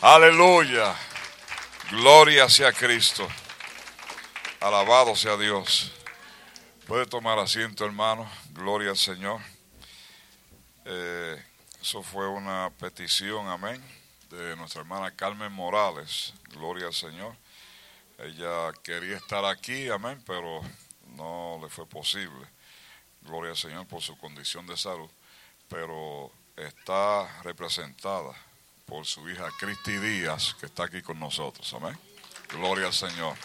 Aleluya. Gloria sea Cristo. Alabado sea Dios. Puede tomar asiento, hermano. Gloria al Señor. Eh, eso fue una petición, amén, de nuestra hermana Carmen Morales. Gloria al Señor. Ella quería estar aquí, amén, pero no le fue posible. Gloria al Señor por su condición de salud. Pero está representada por su hija Cristi Díaz, que está aquí con nosotros. Amén. Gloria al Señor.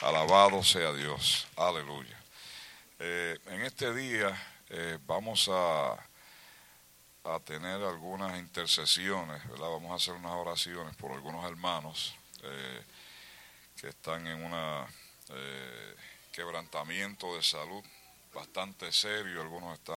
Alabado sea Dios. Aleluya. Eh, en este día eh, vamos a, a tener algunas intercesiones, ¿verdad? Vamos a hacer unas oraciones por algunos hermanos eh, que están en un quebrantamiento de salud bastante serio, algunos están